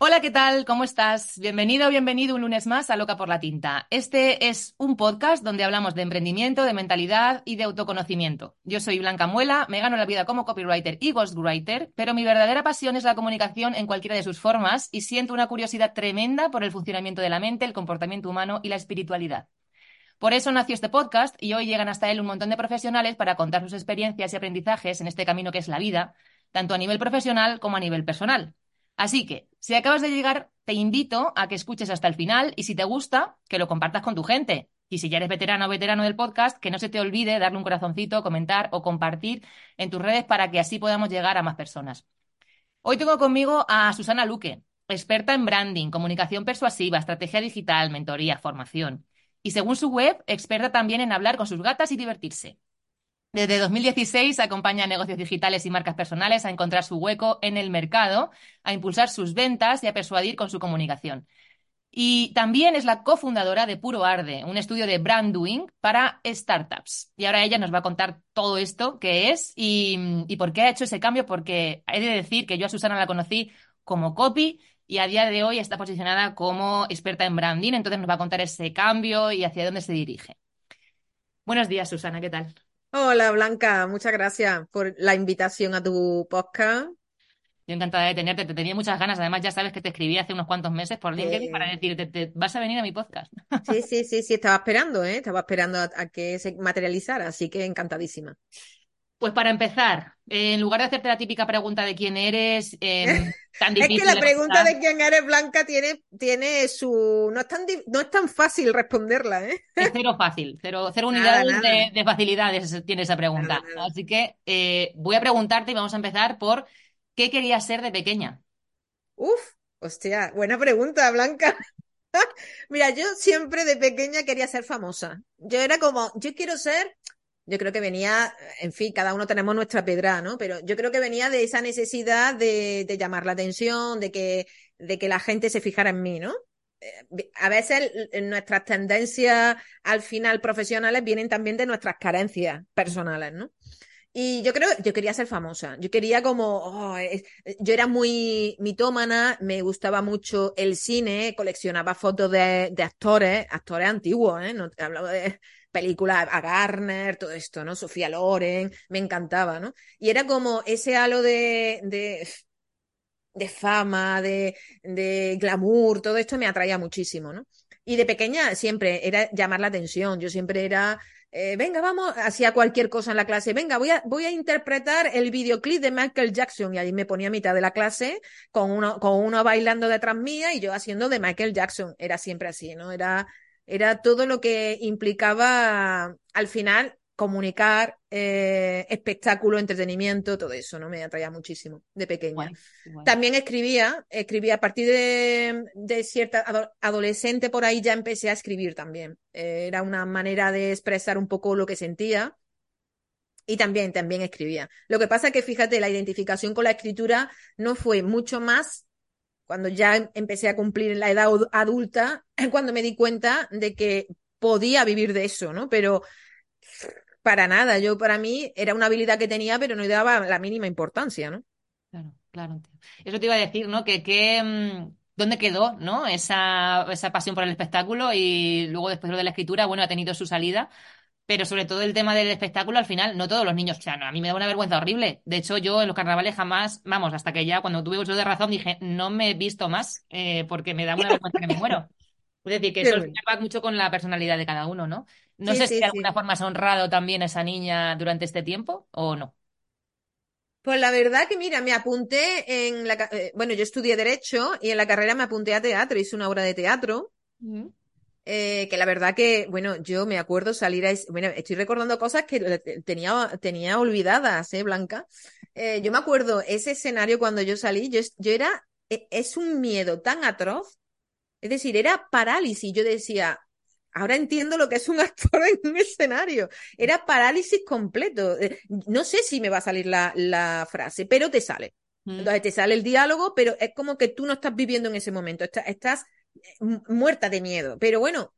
Hola, ¿qué tal? ¿Cómo estás? Bienvenido o bienvenido un lunes más a Loca por la Tinta. Este es un podcast donde hablamos de emprendimiento, de mentalidad y de autoconocimiento. Yo soy Blanca Muela, me gano la vida como copywriter y ghostwriter, pero mi verdadera pasión es la comunicación en cualquiera de sus formas y siento una curiosidad tremenda por el funcionamiento de la mente, el comportamiento humano y la espiritualidad. Por eso nació este podcast y hoy llegan hasta él un montón de profesionales para contar sus experiencias y aprendizajes en este camino que es la vida, tanto a nivel profesional como a nivel personal. Así que, si acabas de llegar, te invito a que escuches hasta el final y si te gusta, que lo compartas con tu gente. Y si ya eres veterano o veterano del podcast, que no se te olvide darle un corazoncito, comentar o compartir en tus redes para que así podamos llegar a más personas. Hoy tengo conmigo a Susana Luque, experta en branding, comunicación persuasiva, estrategia digital, mentoría, formación. Y según su web, experta también en hablar con sus gatas y divertirse. Desde 2016 acompaña a negocios digitales y marcas personales a encontrar su hueco en el mercado, a impulsar sus ventas y a persuadir con su comunicación. Y también es la cofundadora de Puro Arde, un estudio de brand doing para startups. Y ahora ella nos va a contar todo esto, qué es y, y por qué ha hecho ese cambio, porque he de decir que yo a Susana la conocí como copy y a día de hoy está posicionada como experta en branding, entonces nos va a contar ese cambio y hacia dónde se dirige. Buenos días, Susana, ¿qué tal? Hola Blanca, muchas gracias por la invitación a tu podcast. Yo encantada de tenerte, te tenía muchas ganas. Además, ya sabes que te escribí hace unos cuantos meses por LinkedIn para decirte, te, vas a venir a mi podcast. Sí, sí, sí, sí, estaba esperando, ¿eh? Estaba esperando a, que se materializara, así que encantadísima. Pues para empezar, en lugar de hacerte la típica pregunta de quién eres, eh, tan difícil. es que la pregunta de quién eres, Blanca, tiene, tiene su. No es, tan no es tan fácil responderla, ¿eh? Es cero fácil, cero, cero unidades De, de, facilidades tiene esa pregunta. Así que eh, voy a preguntarte y vamos a empezar por ¿qué querías ser de pequeña? Uf, hostia, buena pregunta, Blanca. Mira, yo siempre de pequeña quería ser famosa. Yo era como, yo quiero ser yo creo que venía, en fin, cada uno tenemos nuestra pedra, ¿no? Pero yo creo que venía de esa necesidad de, llamar la atención, de que, de que la gente se fijara en mí, ¿no? Eh, a veces nuestras tendencias al final profesionales vienen también de nuestras carencias personales, ¿no? Y yo creo, yo quería ser famosa. Yo quería como, oh, yo era muy mitómana, me gustaba mucho el cine, coleccionaba fotos de, de actores, actores antiguos, ¿eh? No, hablaba de películas a Garner, todo esto, ¿no? Sofía Loren, me encantaba, ¿no? Y era como ese halo de, de, de fama, de, de glamour, todo esto me atraía muchísimo, ¿no? Y de pequeña siempre era llamar la atención, yo siempre era eh, venga, vamos, hacía cualquier cosa en la clase, venga, voy a, voy a interpretar el videoclip de Michael Jackson y ahí me ponía a mitad de la clase con uno, con uno bailando detrás mía y yo haciendo de Michael Jackson, era siempre así, ¿no? Era, era todo lo que implicaba al final comunicar, eh, espectáculo, entretenimiento, todo eso, ¿no? Me atraía muchísimo de pequeña. También escribía, escribía a partir de, de cierta adolescente por ahí ya empecé a escribir también. era una manera de expresar un poco lo que sentía. Y también, también escribía. Lo que pasa es que, fíjate, la identificación con la escritura no fue mucho más cuando ya empecé a cumplir la edad adulta, cuando me di cuenta de que podía vivir de eso, ¿no? Pero para nada, yo para mí era una habilidad que tenía, pero no le daba la mínima importancia, ¿no? Claro, claro. Eso te iba a decir, ¿no? Que, que mm, ¿dónde quedó, ¿no? Esa, esa pasión por el espectáculo y luego después lo de la escritura, bueno, ha tenido su salida. Pero sobre todo el tema del espectáculo, al final, no todos los niños, o sea, no, a mí me da una vergüenza horrible. De hecho, yo en los carnavales jamás, vamos, hasta que ya cuando tuve uso de razón dije, no me he visto más eh, porque me da una vergüenza que me muero. Es decir, que eso va mucho con la personalidad de cada uno, ¿no? No Sí, sé si sí, de alguna forma has honrado también a esa niña durante este tiempo o no. Pues la verdad que mira, me apunté en la, eh, bueno, yo estudié Derecho y en la carrera me apunté a teatro, hice una obra de teatro, Mm. Eh, que la verdad que, bueno, yo me acuerdo salir a, bueno, estoy recordando cosas que tenía, tenía olvidadas, ¿eh, Blanca? Eh, yo me acuerdo ese escenario cuando yo salí, yo, era, e- es un miedo tan atroz, es decir, era parálisis, yo decía, ahora entiendo lo que es un actor en un escenario, era parálisis completo, Eh, no sé si me va a salir la, la frase, pero te sale. Mm. Entonces te sale el diálogo, pero es como que tú no estás viviendo en ese momento, estás, estás muerta de miedo. Pero bueno,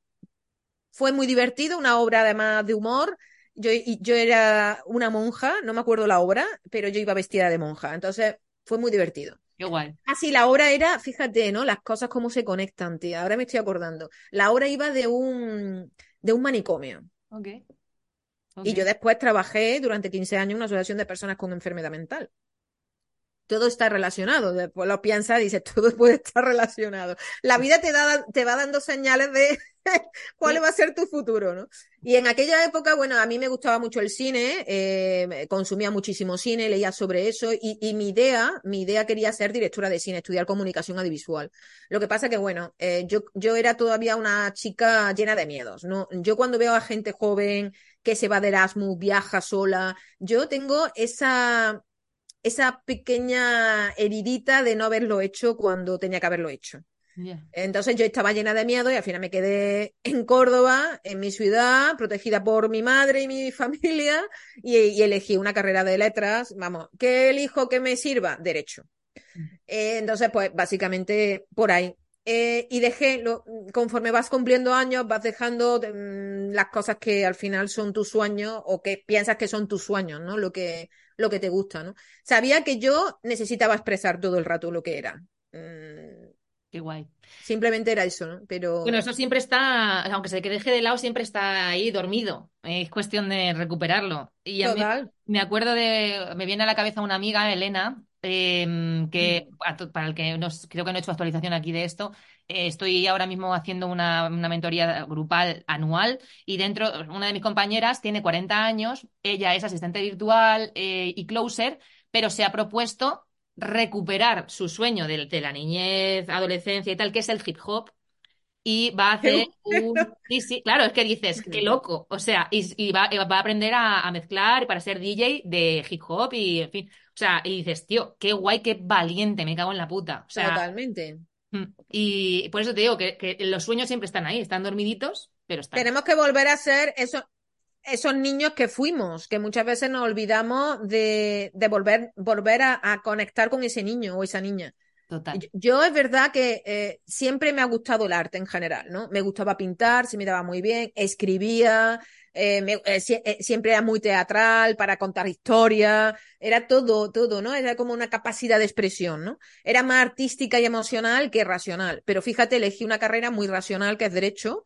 fue muy divertido, una obra además de humor. Yo, yo era una monja, no me acuerdo la obra, pero yo iba vestida de monja. Entonces fue muy divertido. Qué guay. Ah, la obra era, fíjate, ¿no? Las cosas cómo se conectan, tía. Ahora me estoy acordando. La obra iba de un, de un manicomio. Ok. Y yo después trabajé durante 15 años en una asociación de personas con enfermedad mental. Todo está relacionado. Después lo piensas y dices, todo puede estar relacionado. La vida te da, te va dando señales de cuál va a ser tu futuro, ¿no? Y en aquella época, bueno, a mí me gustaba mucho el cine, eh, consumía muchísimo cine, leía sobre eso, y, y mi idea, mi idea quería ser directora de cine, estudiar comunicación audiovisual. Lo que pasa que, bueno, eh, yo, yo era todavía una chica llena de miedos, ¿no? Yo cuando veo a gente joven que se va de Erasmus, viaja sola, yo tengo esa, esa pequeña heridita de no haberlo hecho cuando tenía que haberlo hecho. Entonces yo estaba llena de miedo y al final me quedé en Córdoba, en mi ciudad, protegida por mi madre y mi familia, y, y elegí una carrera de letras. Vamos, ¿qué elijo que me sirva? Derecho. Eh, entonces, pues básicamente por ahí. Eh, y dejé, lo, conforme vas cumpliendo años, vas dejando mm, las cosas que al final son tus sueños o que piensas que son tus sueños, ¿no? Lo que, lo que te gusta, ¿no? Sabía que yo necesitaba expresar todo el rato lo que era. Mm, Qué guay. simplemente era eso, ¿no? Pero Bueno, eso siempre está, aunque se deje de lado, siempre está ahí dormido. Es cuestión de recuperarlo. Y a mí me acuerdo de, me viene a la cabeza una amiga, Elena, eh, que Mm. para el que no, creo que no he hecho actualización aquí de esto, eh, estoy ahora mismo haciendo una, una mentoría grupal anual y dentro, una de mis compañeras tiene 40 años, ella es asistente virtual eh, y closer, pero se ha propuesto recuperar su sueño de, de la niñez, adolescencia y tal, que es el hip hop y va a hacer un... Sí, sí, claro, es que dices, qué loco. O sea, y, y va, va a aprender a, a mezclar para ser DJ de hip hop y, en fin. O sea, y dices, tío, qué guay, qué valiente, me cago en la puta. O sea, Totalmente. mm, y por eso te digo que, que los sueños siempre están ahí, están dormiditos, pero están. Tenemos que volver a ser esos, esos niños que fuimos, que muchas veces nos olvidamos de, de volver, volver a, a conectar con ese niño o esa niña. Yo, es verdad que eh, siempre me ha gustado el arte en general, ¿no? Me gustaba pintar, se me daba muy bien, escribía, eh, eh, eh, siempre era muy teatral para contar historias, era todo, todo, ¿no? Era como una capacidad de expresión, ¿no? Era más artística y emocional que racional. Pero fíjate, elegí una carrera muy racional, que es derecho,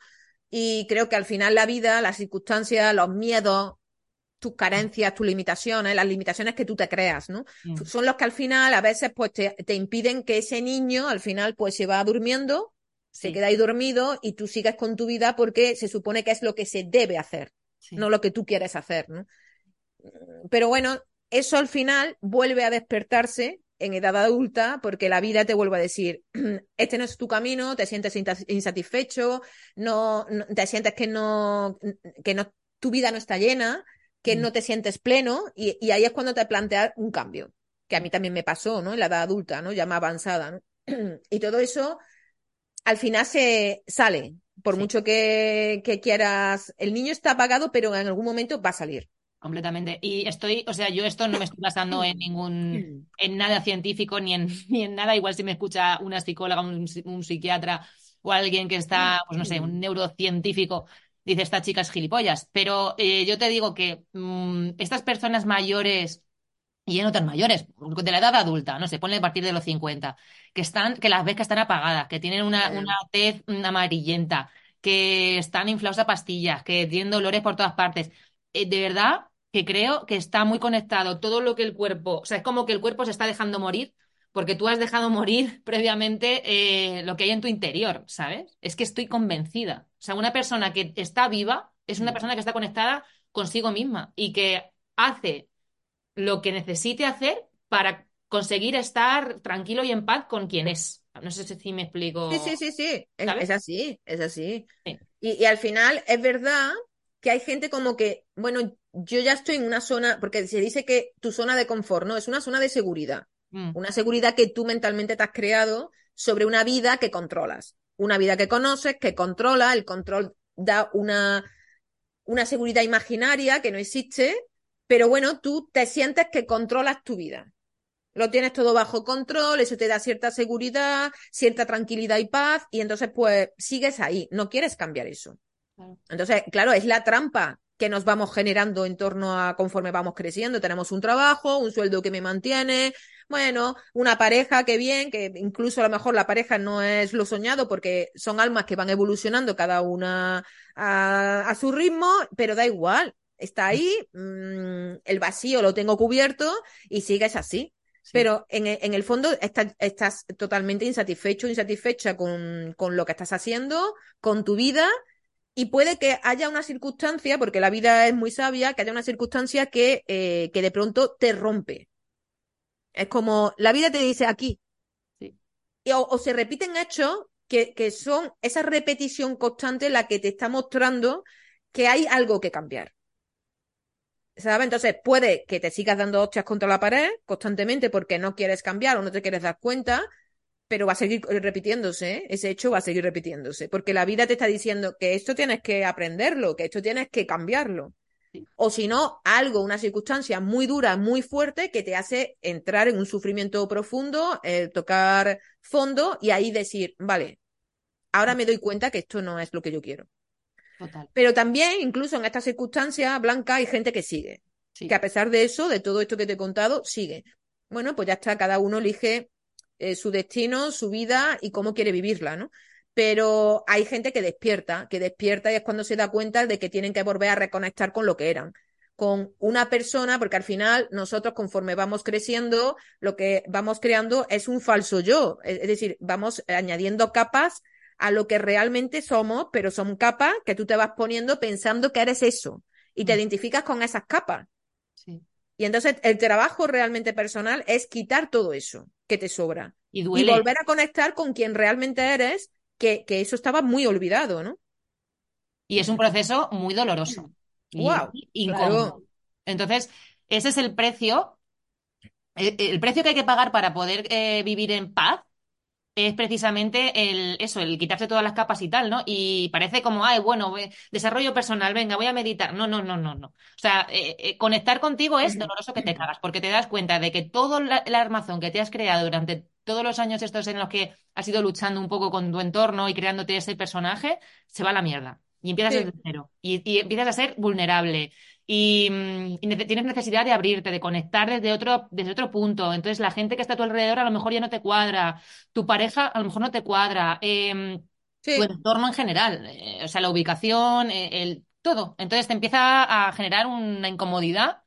y creo que al final la vida, las circunstancias, los miedos, tus carencias, tus limitaciones, las limitaciones que tú te creas, ¿no? Mm. Son los que al final a veces pues te, te impiden que ese niño al final pues se va durmiendo, se queda ahí dormido y tú sigas con tu vida porque se supone que es lo que se debe hacer, sí. no lo que tú quieres hacer, ¿no? Pero bueno, eso al final vuelve a despertarse en edad adulta porque la vida te vuelve a decir, este no es tu camino, te sientes insatisfecho, no, no- te sientes que no, que no, tu vida no está llena, que Mm. no te sientes pleno y, y ahí es cuando te planteas un cambio, que a mí también me pasó, ¿no? En la edad adulta, ¿no? Ya más avanzada, ¿no? Y todo eso al final se sale, por Sí. mucho que, que quieras, el niño está apagado, pero en algún momento va a salir. Completamente. Y estoy, o sea, yo esto no me estoy basando en ningún, en nada científico ni en, ni en nada. Igual si me escucha una psicóloga, un, psi- un psiquiatra o alguien que está, pues no sé, un neurocientífico, dice esta chica es gilipollas. Pero eh, yo te digo que mm, estas personas mayores y en otras mayores, de la edad adulta, no sé, ponle a partir de los 50, que están, que las ves que están apagadas, que tienen una, una tez mm, amarillenta, que están inflados a pastillas, que tienen dolores por todas partes. Eh, de verdad que creo que está muy conectado todo lo que el cuerpo, o sea, es como que el cuerpo se está dejando morir porque tú has dejado morir previamente eh, lo que hay en tu interior, ¿sabes? Es que estoy convencida. O sea, una persona que está viva es una persona que está conectada consigo misma y que hace lo que necesite hacer para conseguir estar tranquilo y en paz con quien es. No sé si me explico. Sí, sí, sí, sí. Es, así, es así. Y, y, al final es verdad que hay gente como que, bueno, yo ya estoy en una zona, porque se dice que tu zona de confort, ¿no? Es una zona de seguridad. Mm. Una seguridad que tú mentalmente te has creado sobre una vida que controlas. Una vida que conoces, que controla, el control da una, una seguridad imaginaria que no existe, pero bueno, tú te sientes que controlas tu vida. Lo tienes todo bajo control, eso te da cierta seguridad, cierta tranquilidad y paz, y entonces pues sigues ahí, no quieres cambiar eso. Entonces, claro, es la trampa que nos vamos generando en torno a conforme vamos creciendo. Tenemos un trabajo, un sueldo que me mantiene, bueno, una pareja, que bien, que incluso a lo mejor la pareja no es lo soñado porque son almas que van evolucionando cada una a, su ritmo, pero da igual, está ahí, mm, el vacío lo tengo cubierto y sigues así. Pero en, en, el fondo estás, estás totalmente insatisfecho, insatisfecha con, con lo que estás haciendo, con tu vida, y puede que haya una circunstancia, porque la vida es muy sabia, que haya una circunstancia que, eh, que de pronto te rompe. Es como la vida te dice aquí. Sí. Y, o, se repiten hechos que, que son esa repetición constante la que te está mostrando que hay algo que cambiar. ¿Sabes? Entonces puede que te sigas dando hostias contra la pared constantemente porque no quieres cambiar o no te quieres dar cuenta, pero va a seguir repitiéndose, ¿eh? ese hecho va a seguir repitiéndose, porque la vida te está diciendo que esto tienes que aprenderlo, que esto tienes que cambiarlo. O si no, algo, una circunstancia muy dura, muy fuerte, que te hace entrar en un sufrimiento profundo, eh, tocar fondo y ahí decir, vale, ahora me doy cuenta que esto no es lo que yo quiero. Total. Pero también, incluso en esta circunstancia, Blanca, hay gente que sigue. Que a pesar de eso, de todo esto que te he contado, sigue. Bueno, pues ya está, cada uno elige eh, su destino, su vida y cómo quiere vivirla, ¿no? Pero hay gente que despierta, que despierta y es cuando se da cuenta de que tienen que volver a reconectar con lo que eran, con una persona, porque al final nosotros conforme vamos creciendo, lo que vamos creando es un falso yo, es decir, vamos añadiendo capas a lo que realmente somos, pero son capas que tú te vas poniendo pensando que eres eso y te mm. identificas con esas capas. Y entonces el trabajo realmente personal es quitar todo eso que te sobra y, y volver a conectar con quien realmente eres que, eso estaba muy olvidado, ¿no? Y es un proceso muy doloroso. Wow, incómodo. Entonces, ese es el precio. El, precio que hay que pagar para poder eh, vivir en paz es precisamente el, eso, el quitarse todas las capas y tal, ¿no? Y parece como, ay, bueno, desarrollo personal, venga, voy a meditar. No, no, no, no, no. O sea, eh, eh, conectar contigo es doloroso que te cagas, porque te das cuenta de que todo el armazón que te has creado durante todos los años estos en los que has ido luchando un poco con tu entorno y creándote ese personaje, se va a la mierda. Y empiezas desde cero. Y, empiezas a ser vulnerable. Y, mm, tienes necesidad de abrirte, de conectar desde otro, desde otro punto. Entonces, la gente que está a tu alrededor a lo mejor ya no te cuadra. Tu pareja a lo mejor no te cuadra. Eh, Tu entorno en general. Eh, o sea, la ubicación, eh, el, todo. Entonces te empieza a generar una incomodidad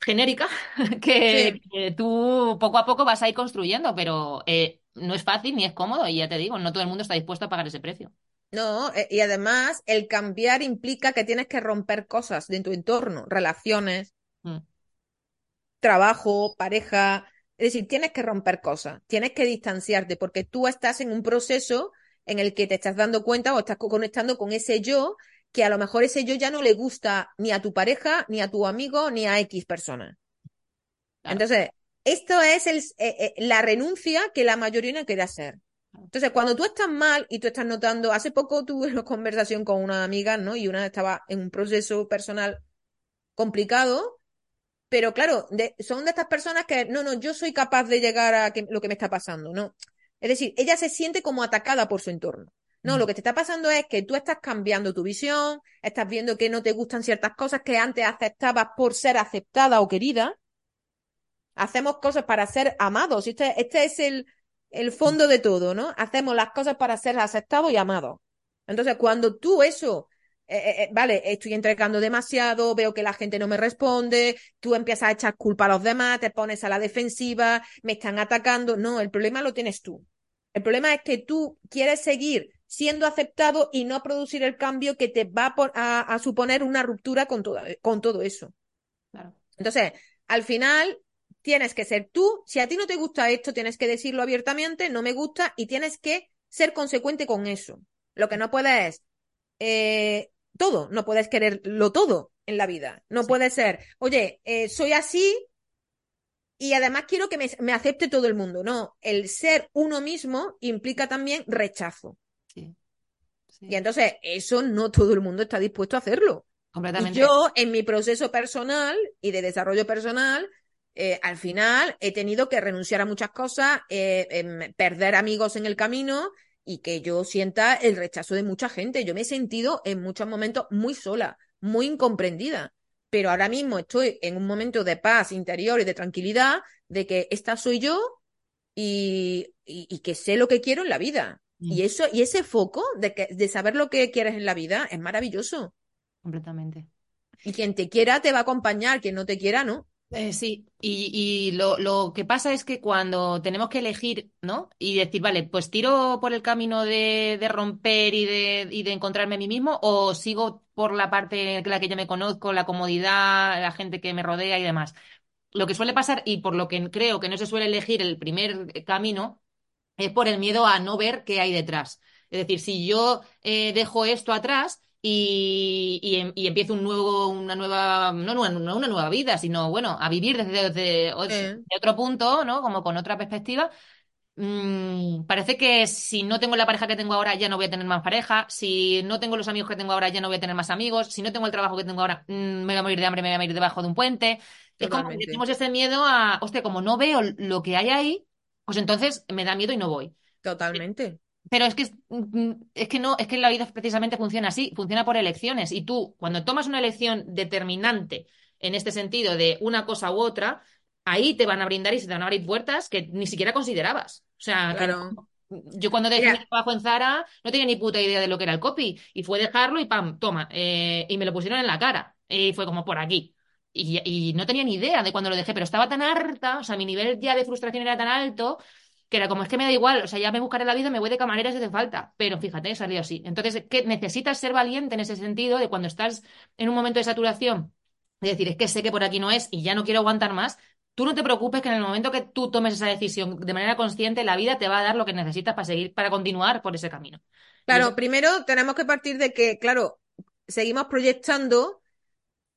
genérica que, tú poco a poco vas a ir construyendo, pero eh, no es fácil ni es cómodo y ya te digo, no todo el mundo está dispuesto a pagar ese precio. No, eh, y además el cambiar implica que tienes que romper cosas de tu entorno, relaciones, mm. trabajo, pareja, es decir, tienes que romper cosas, tienes que distanciarte porque tú estás en un proceso en el que te estás dando cuenta o estás conectando con ese yo que a lo mejor ese yo ya no le gusta ni a tu pareja, ni a tu amigo, ni a X persona. Entonces, esto es el, eh, eh, la renuncia que la mayoría no quiere hacer. Entonces, cuando tú estás mal y tú estás notando, hace poco tuve una conversación con una amiga, ¿no? Y una estaba en un proceso personal complicado, pero claro, son de estas personas que, no, no, yo soy capaz de llegar a lo que me está pasando, ¿no? Es decir, ella se siente como atacada por su entorno. No, lo que te está pasando es que tú estás cambiando tu visión, estás viendo que no te gustan ciertas cosas que antes aceptabas por ser aceptada o querida. Hacemos cosas para ser amados. Este, este es el, el fondo de todo, ¿no? Hacemos las cosas para ser aceptados y amados. Entonces, cuando tú eso, eh, eh, eh, vale, estoy entregando demasiado, veo que la gente no me responde, tú empiezas a echar culpa a los demás, te pones a la defensiva, me están atacando. No, el problema lo tienes tú. El problema es que tú quieres seguir siendo aceptado y no producir el cambio que te va a, suponer una ruptura con, con todo eso. Entonces, al final, tienes que ser tú. Si a ti no te gusta esto, tienes que decirlo abiertamente, no me gusta, y tienes que ser consecuente con eso. Lo que no puedes es eh, todo, no puedes quererlo todo en la vida. No puede ser, oye, eh, soy así y además quiero que me, me, acepte todo el mundo. No, el ser uno mismo implica también rechazo. Y entonces, eso no todo el mundo está dispuesto a hacerlo. Completamente. yo, en mi proceso personal y de desarrollo personal, eh, al final he tenido que renunciar a muchas cosas, eh, em, perder amigos en el camino y que yo sienta el rechazo de mucha gente. Yo me he sentido en muchos momentos muy sola, muy incomprendida. Pero ahora mismo estoy en un momento de paz interior y de tranquilidad de que esta soy yo y, y que sé lo que quiero en la vida. Y mm. eso, y ese foco de, que, de saber lo que quieres en la vida es maravilloso. Completamente. Y quien te quiera te va a acompañar, quien no te quiera, no. Eh, sí, y, y lo, lo, que pasa es que cuando tenemos que elegir, ¿no? Y decir, vale, pues tiro por el camino de, de romper y de, y de encontrarme a mí mismo, o sigo por la parte en la que ya me conozco, la comodidad, la gente que me rodea y demás. Lo que suele pasar, y por lo que creo que no se suele elegir el primer camino, es por el miedo a no ver qué hay detrás. Es decir, si yo eh, dejo esto atrás y, em, y, empiezo un nuevo, una nueva, no una, una, nueva vida, sino bueno, a vivir desde, desde, otro punto, ¿no? Como con otra perspectiva. Mm, parece que si no tengo la pareja que tengo ahora, ya no voy a tener más pareja. Si no tengo los amigos que tengo ahora, ya no voy a tener más amigos. Si no tengo el trabajo que tengo ahora, mm, me voy a morir de hambre, me voy a morir debajo de un puente. Es como que tenemos ese miedo a, hostia, como no veo lo que hay ahí, pues entonces me da miedo y no voy. Totalmente. Pero es que, mm, es que no, es que la vida precisamente funciona así, funciona por elecciones. Y tú, cuando tomas una elección determinante en este sentido de una cosa u otra, ahí te van a brindar y se te van a abrir puertas que ni siquiera considerabas. O sea, yo cuando dejé mi trabajo en Zara no tenía ni puta idea de lo que era el copy. Y fue dejarlo y pam, toma. Eh, y me lo pusieron en la cara. Y fue como por aquí. Y, no tenía ni idea de cuando lo dejé, pero estaba tan harta, o sea, mi nivel ya de frustración era tan alto que era como es que me da igual, o sea, ya me buscaré la vida, me voy de camarera si hace falta. Pero fíjate, salió así. Entonces, que necesitas ser valiente en ese sentido de cuando estás en un momento de saturación, de decir, es que sé que por aquí no es y ya no quiero aguantar más. Tú no te preocupes que en el momento que tú tomes esa decisión de manera consciente, la vida te va a dar lo que necesitas para seguir, para continuar por ese camino. Claro, primero tenemos que partir de que, claro, seguimos proyectando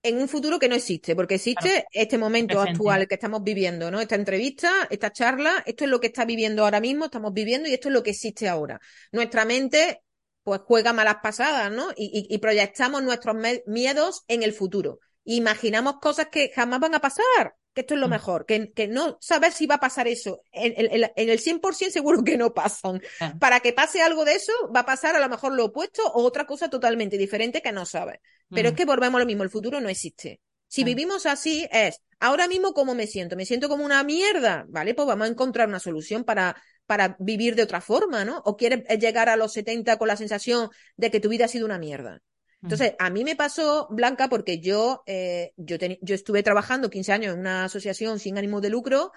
en un futuro que no existe, porque existe este momento actual que estamos viviendo, ¿no? Esta entrevista, esta charla, esto es lo que está viviendo ahora mismo, estamos viviendo y esto es lo que existe ahora. Nuestra mente, pues, juega malas pasadas, ¿no? Y, y, proyectamos nuestros miedos en el futuro. Imaginamos cosas que jamás van a pasar que esto es lo mm. mejor, que, que no sabes si va a pasar eso. En, en, en el 100% seguro que no pasan. Ah. Para que pase algo de eso, va a pasar a lo mejor lo opuesto o otra cosa totalmente diferente que no sabes. Pero es mm. que volvemos a lo mismo, el futuro no existe. Si ah. vivimos así es, ahora mismo cómo me siento, me siento como una mierda, ¿vale? Pues vamos a encontrar una solución para, para vivir de otra forma, ¿no? O quieres llegar a los 70 con la sensación de que tu vida ha sido una mierda. Entonces, a mí me pasó, Blanca, porque yo, eh, yo, yo estuve trabajando 15 años en una asociación sin ánimo de lucro,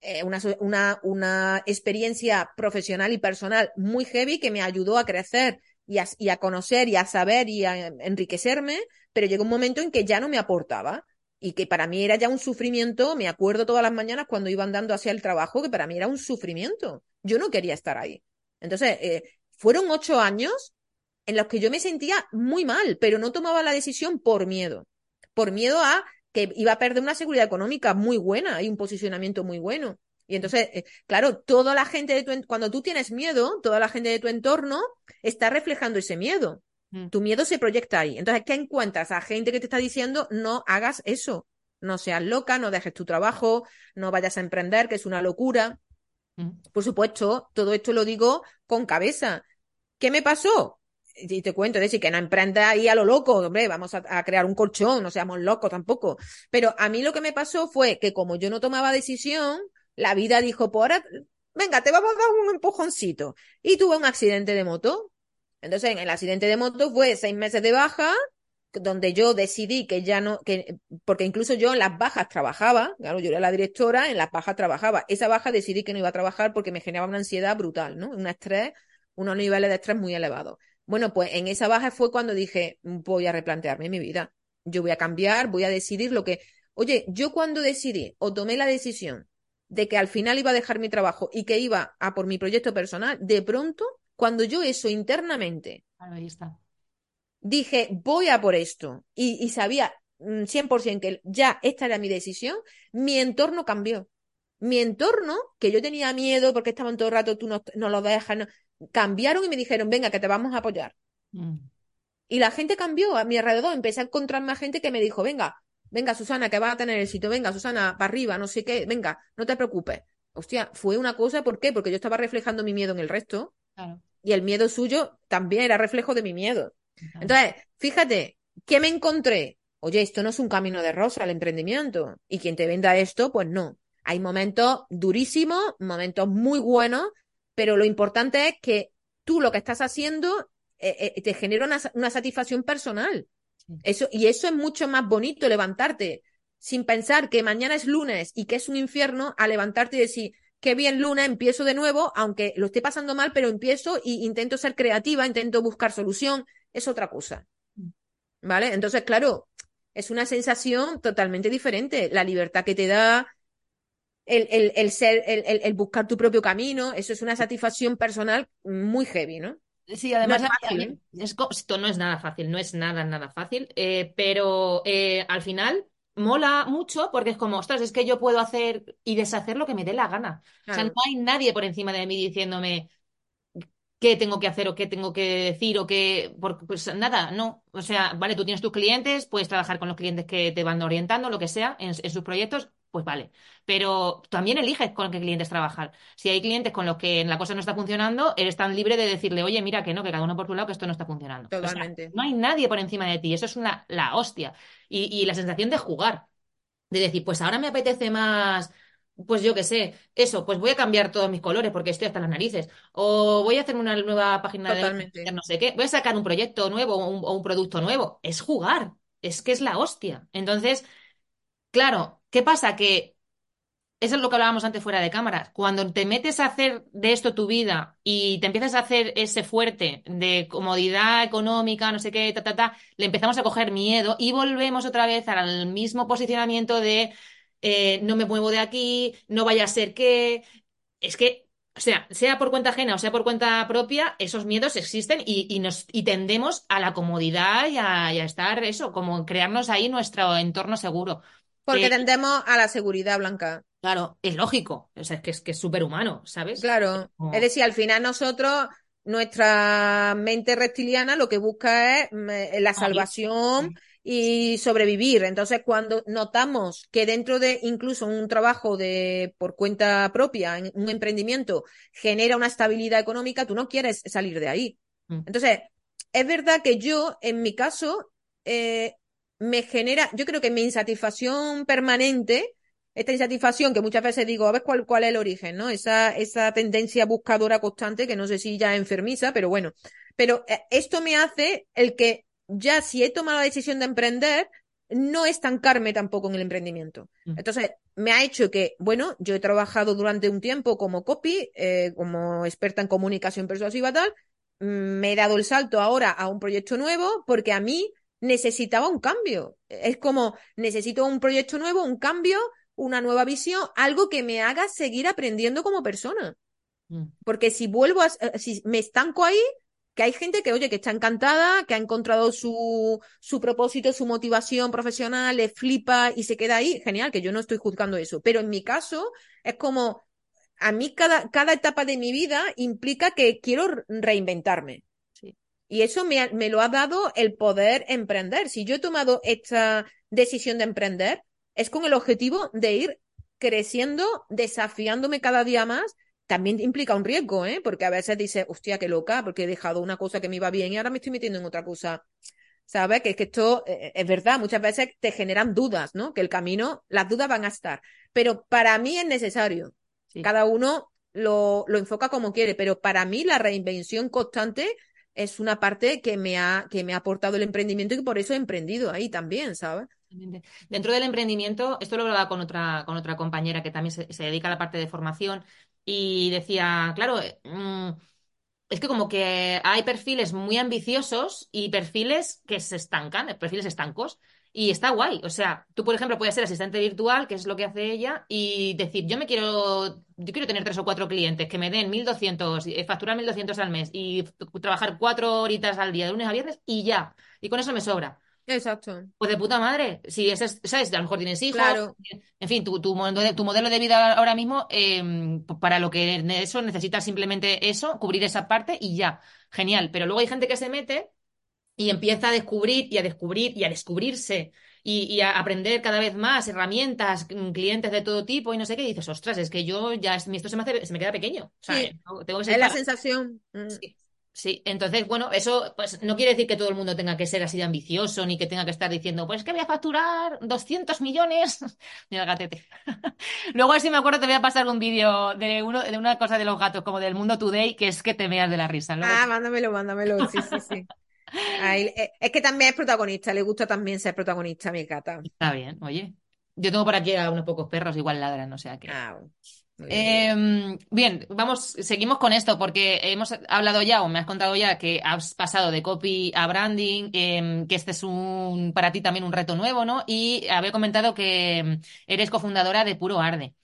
eh, una, una, una, experiencia profesional y personal muy heavy que me ayudó a crecer y a, y a conocer y a saber y a enriquecerme, pero llegó un momento en que ya no me aportaba y que para mí era ya un sufrimiento, me acuerdo todas las mañanas cuando iba andando hacia el trabajo, que para mí era un sufrimiento. Yo no quería estar ahí. Entonces, eh, fueron ocho años en los que yo me sentía muy mal, pero no tomaba la decisión por miedo, por miedo a que iba a perder una seguridad económica muy buena y un posicionamiento muy bueno. Y entonces, eh, claro, toda la gente de tu cuando tú tienes miedo, toda la gente de tu entorno está reflejando ese miedo. Mm. Tu miedo se proyecta ahí. Entonces, ¿qué encuentras? A gente que te está diciendo, no hagas eso. No seas loca, no dejes tu trabajo, no vayas a emprender, que es una locura. Mm. Por supuesto, todo esto lo digo con cabeza. ¿Qué me pasó? Y te cuento, es decir, que no emprenda ahí a lo loco, hombre, vamos a, crear un colchón, no seamos locos tampoco. Pero a mí lo que me pasó fue que como yo no tomaba decisión, la vida dijo, por pues ahora, venga, te vamos a dar un empujoncito. Y tuve un accidente de moto. Entonces, en el accidente de moto fue seis meses de baja, donde yo decidí que ya no, que, porque incluso yo en las bajas trabajaba, claro, yo era la directora, en las bajas trabajaba. Esa baja decidí que no iba a trabajar porque me generaba una ansiedad brutal, ¿no? Un estrés, unos niveles de estrés muy elevados. Bueno, pues en esa baja fue cuando dije, voy a replantearme mi vida. Yo voy a cambiar, voy a decidir lo que. Oye, yo cuando decidí o tomé la decisión de que al final iba a dejar mi trabajo y que iba a por mi proyecto personal, de pronto, cuando yo eso internamente ahí está dije, voy a por esto, y, sabía 100% mm, que ya esta era mi decisión, mi entorno cambió. Mi entorno, que yo tenía miedo porque estaban todo el rato, tú no, lo dejas, cambiaron y me dijeron, venga, que te vamos a apoyar. Mm. Y la gente cambió a mi alrededor, empecé a encontrar más gente que me dijo, venga, venga, Susana, que vas a tener éxito, venga, Susana, para arriba, no sé qué, venga, no te preocupes. Hostia, fue una cosa, ¿por qué? Porque yo estaba reflejando mi miedo en el resto. Y el miedo suyo también era reflejo de mi miedo. Entonces, fíjate, ¿qué me encontré? Oye, esto no es un camino de rosa el emprendimiento. Y quien te venda esto, pues no. Hay momentos durísimos, momentos muy buenos, pero lo importante es que tú lo que estás haciendo eh, eh, te genera una, satisfacción personal. Eso, y eso es mucho más bonito, levantarte sin pensar que mañana es lunes y que es un infierno, a levantarte y decir, qué bien lunes, empiezo de nuevo, aunque lo esté pasando mal, pero empiezo y intento ser creativa, intento buscar solución, es otra cosa. Mm. ¿Vale? Entonces, claro, es una sensación totalmente diferente. La libertad que te da, el, el, ser, el, el, buscar tu propio camino, eso es una satisfacción personal muy heavy, ¿no? Sí, además esto no es nada fácil, no es nada, nada fácil, eh, pero eh, al final mola mucho porque es como, ostras, es que yo puedo hacer y deshacer lo que me dé la gana. O sea, no hay nadie por encima de mí diciéndome, qué tengo que hacer o qué tengo que decir o qué. Pues nada, no. O sea, vale, tú tienes tus clientes, puedes trabajar con los clientes que te van orientando, lo que sea, en, sus proyectos, pues vale. Pero también eliges con qué clientes trabajar. Si hay clientes con los que la cosa no está funcionando, eres tan libre de decirle, oye, mira que no, que cada uno por tu lado, que esto no está funcionando. Totalmente. no hay nadie por encima de ti. Eso es una, la hostia. Y, y la sensación de jugar. De decir, pues ahora me apetece más pues yo qué sé, eso, pues voy a cambiar todos mis colores porque estoy hasta las narices. O voy a hacerme una nueva página de no sé qué. Voy a sacar un proyecto nuevo o un, producto nuevo. Es jugar. Es que es la hostia. Entonces, claro, ¿qué pasa? Que eso es lo que hablábamos antes fuera de cámaras. Cuando te metes a hacer de esto tu vida y te empiezas a hacer ese fuerte de comodidad económica, no sé qué, ta, ta, ta, le empezamos a coger miedo y volvemos otra vez al mismo posicionamiento de eh, no me muevo de aquí, no vaya a ser que. Es que, o sea, sea por cuenta ajena o sea por cuenta propia, esos miedos existen y, nos, y tendemos a la comodidad y a, estar, eso, como crearnos ahí nuestro entorno seguro. Porque tendemos a la seguridad blanca. Claro, es lógico, o sea, es que es que es súper humano, ¿sabes? Claro, es decir, al final nosotros nuestra mente reptiliana lo que busca es mm, eh, la salvación y sobrevivir. Entonces, cuando notamos que dentro de incluso un trabajo de por cuenta propia, un emprendimiento, genera una estabilidad económica, tú no quieres salir de ahí. Mm. Entonces, es verdad que yo, en mi caso, eh, me genera, yo creo que mi insatisfacción permanente esta insatisfacción que muchas veces digo, a ver cuál, cuál es el origen, ¿no? Esa, esa tendencia buscadora constante que no sé si ya enfermiza, pero bueno. Pero eh, esto me hace el que ya si he tomado la decisión de emprender, no estancarme tampoco en el emprendimiento. Mm. Entonces, me ha hecho que, bueno, yo he trabajado durante un tiempo como copy, eh, como experta en comunicación persuasiva tal, mm, me he dado el salto ahora a un proyecto nuevo porque a mí necesitaba un cambio. Es como, necesito un proyecto nuevo, un cambio, una nueva visión, algo que me haga seguir aprendiendo como persona. Mm. Porque si vuelvo a, eh, si me estanco ahí, que hay gente que, oye, que está encantada, que ha encontrado su, su propósito, su motivación profesional, le flipa y se queda ahí, genial, que yo no estoy juzgando eso. Pero en mi caso, es como, a mí cada, cada etapa de mi vida implica que quiero reinventarme. Y eso me, me lo ha dado el poder emprender. Si yo he tomado esta decisión de emprender, es con el objetivo de ir creciendo, desafiándome cada día más. También implica un riesgo, ¿eh? Porque a veces dices, hostia, qué loca, porque he dejado una cosa que me iba bien y ahora me estoy metiendo en otra cosa. ¿Sabes? Que es que esto eh, eh, es verdad, muchas veces te generan dudas, ¿no? Que el camino, las dudas van a estar. Pero para mí es necesario. Cada uno lo, lo enfoca como quiere, pero para mí la reinvención constante es una parte que me ha, que me ha aportado el emprendimiento y por eso he emprendido ahí también, ¿sabes? Dentro del emprendimiento, esto lo hablaba con otra, con otra compañera que también se, dedica a la parte de formación y decía, claro, mm, es que como que hay perfiles muy ambiciosos y perfiles que se estancan, perfiles estancos. Y está guay. O sea, tú, por ejemplo, puedes ser asistente virtual, que es lo que hace ella, y decir, yo me quiero, yo quiero tener tres o cuatro clientes que me den 1.200, eh, facturar 1.200 al mes y trabajar cuatro horitas al día, de lunes a viernes, y ya. Y con eso me sobra. Exacto. Pues de puta madre. Si es, ¿sabes? A lo mejor tienes hijos. En fin, tu, tu, modelo de vida ahora mismo, em, para lo que eso necesitas simplemente eso, cubrir esa parte y ya. Genial. Pero luego hay gente que se mete y empieza a descubrir y a descubrir y a descubrirse y, a aprender cada vez más herramientas, mm, clientes de todo tipo y no sé qué, y dices, ostras, es que yo ya esto se me, hace, se me queda pequeño. tengo que es la sensación. Mm. Sí. entonces, bueno, eso pues no quiere decir que todo el mundo tenga que ser así de ambicioso ni que tenga que estar diciendo, pues que voy a facturar 200 millones. Mira el gatete. Luego, si me acuerdo, te voy a pasar un vídeo de, uno, de una cosa de los gatos, como del Mundo Today, que es que te veas de la risa. Ah, mándamelo, mándamelo. Sí, sí, sí. Eh, es que también es protagonista, le gusta también ser protagonista a mi gata. Está bien, oye. Yo tengo por aquí a unos pocos perros, igual ladran, o sea que. Ah, em, bien. vamos, seguimos con esto porque hemos hablado ya o me has contado ya que has pasado de copy a branding, em, que este es un para ti también un reto nuevo, ¿no? Y había comentado que em, eres cofundadora de Puro Arde.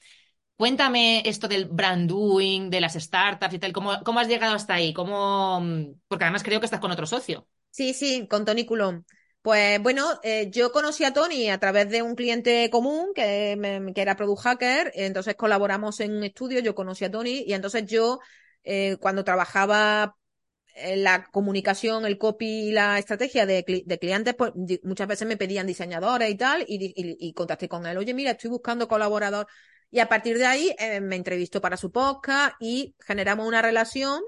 Cuéntame esto del brand doing, de las startups y tal, ¿cómo, cómo has llegado hasta ahí? ¿Cómo... Porque además creo que estás con otro socio. Sí, sí, con Tony Coulomb. Pues bueno, eh, yo conocí a Tony a través de un cliente común que, era Product Hacker, entonces colaboramos en un estudio, yo conocí a Tony y entonces yo eh, cuando trabajaba en la comunicación, el copy y la estrategia de, clientes, pues muchas veces me pedían diseñadores y tal y, y, contacté con él, oye mira, estoy buscando colaborador y a partir de ahí eh, me entrevistó para su podcast y generamos una relación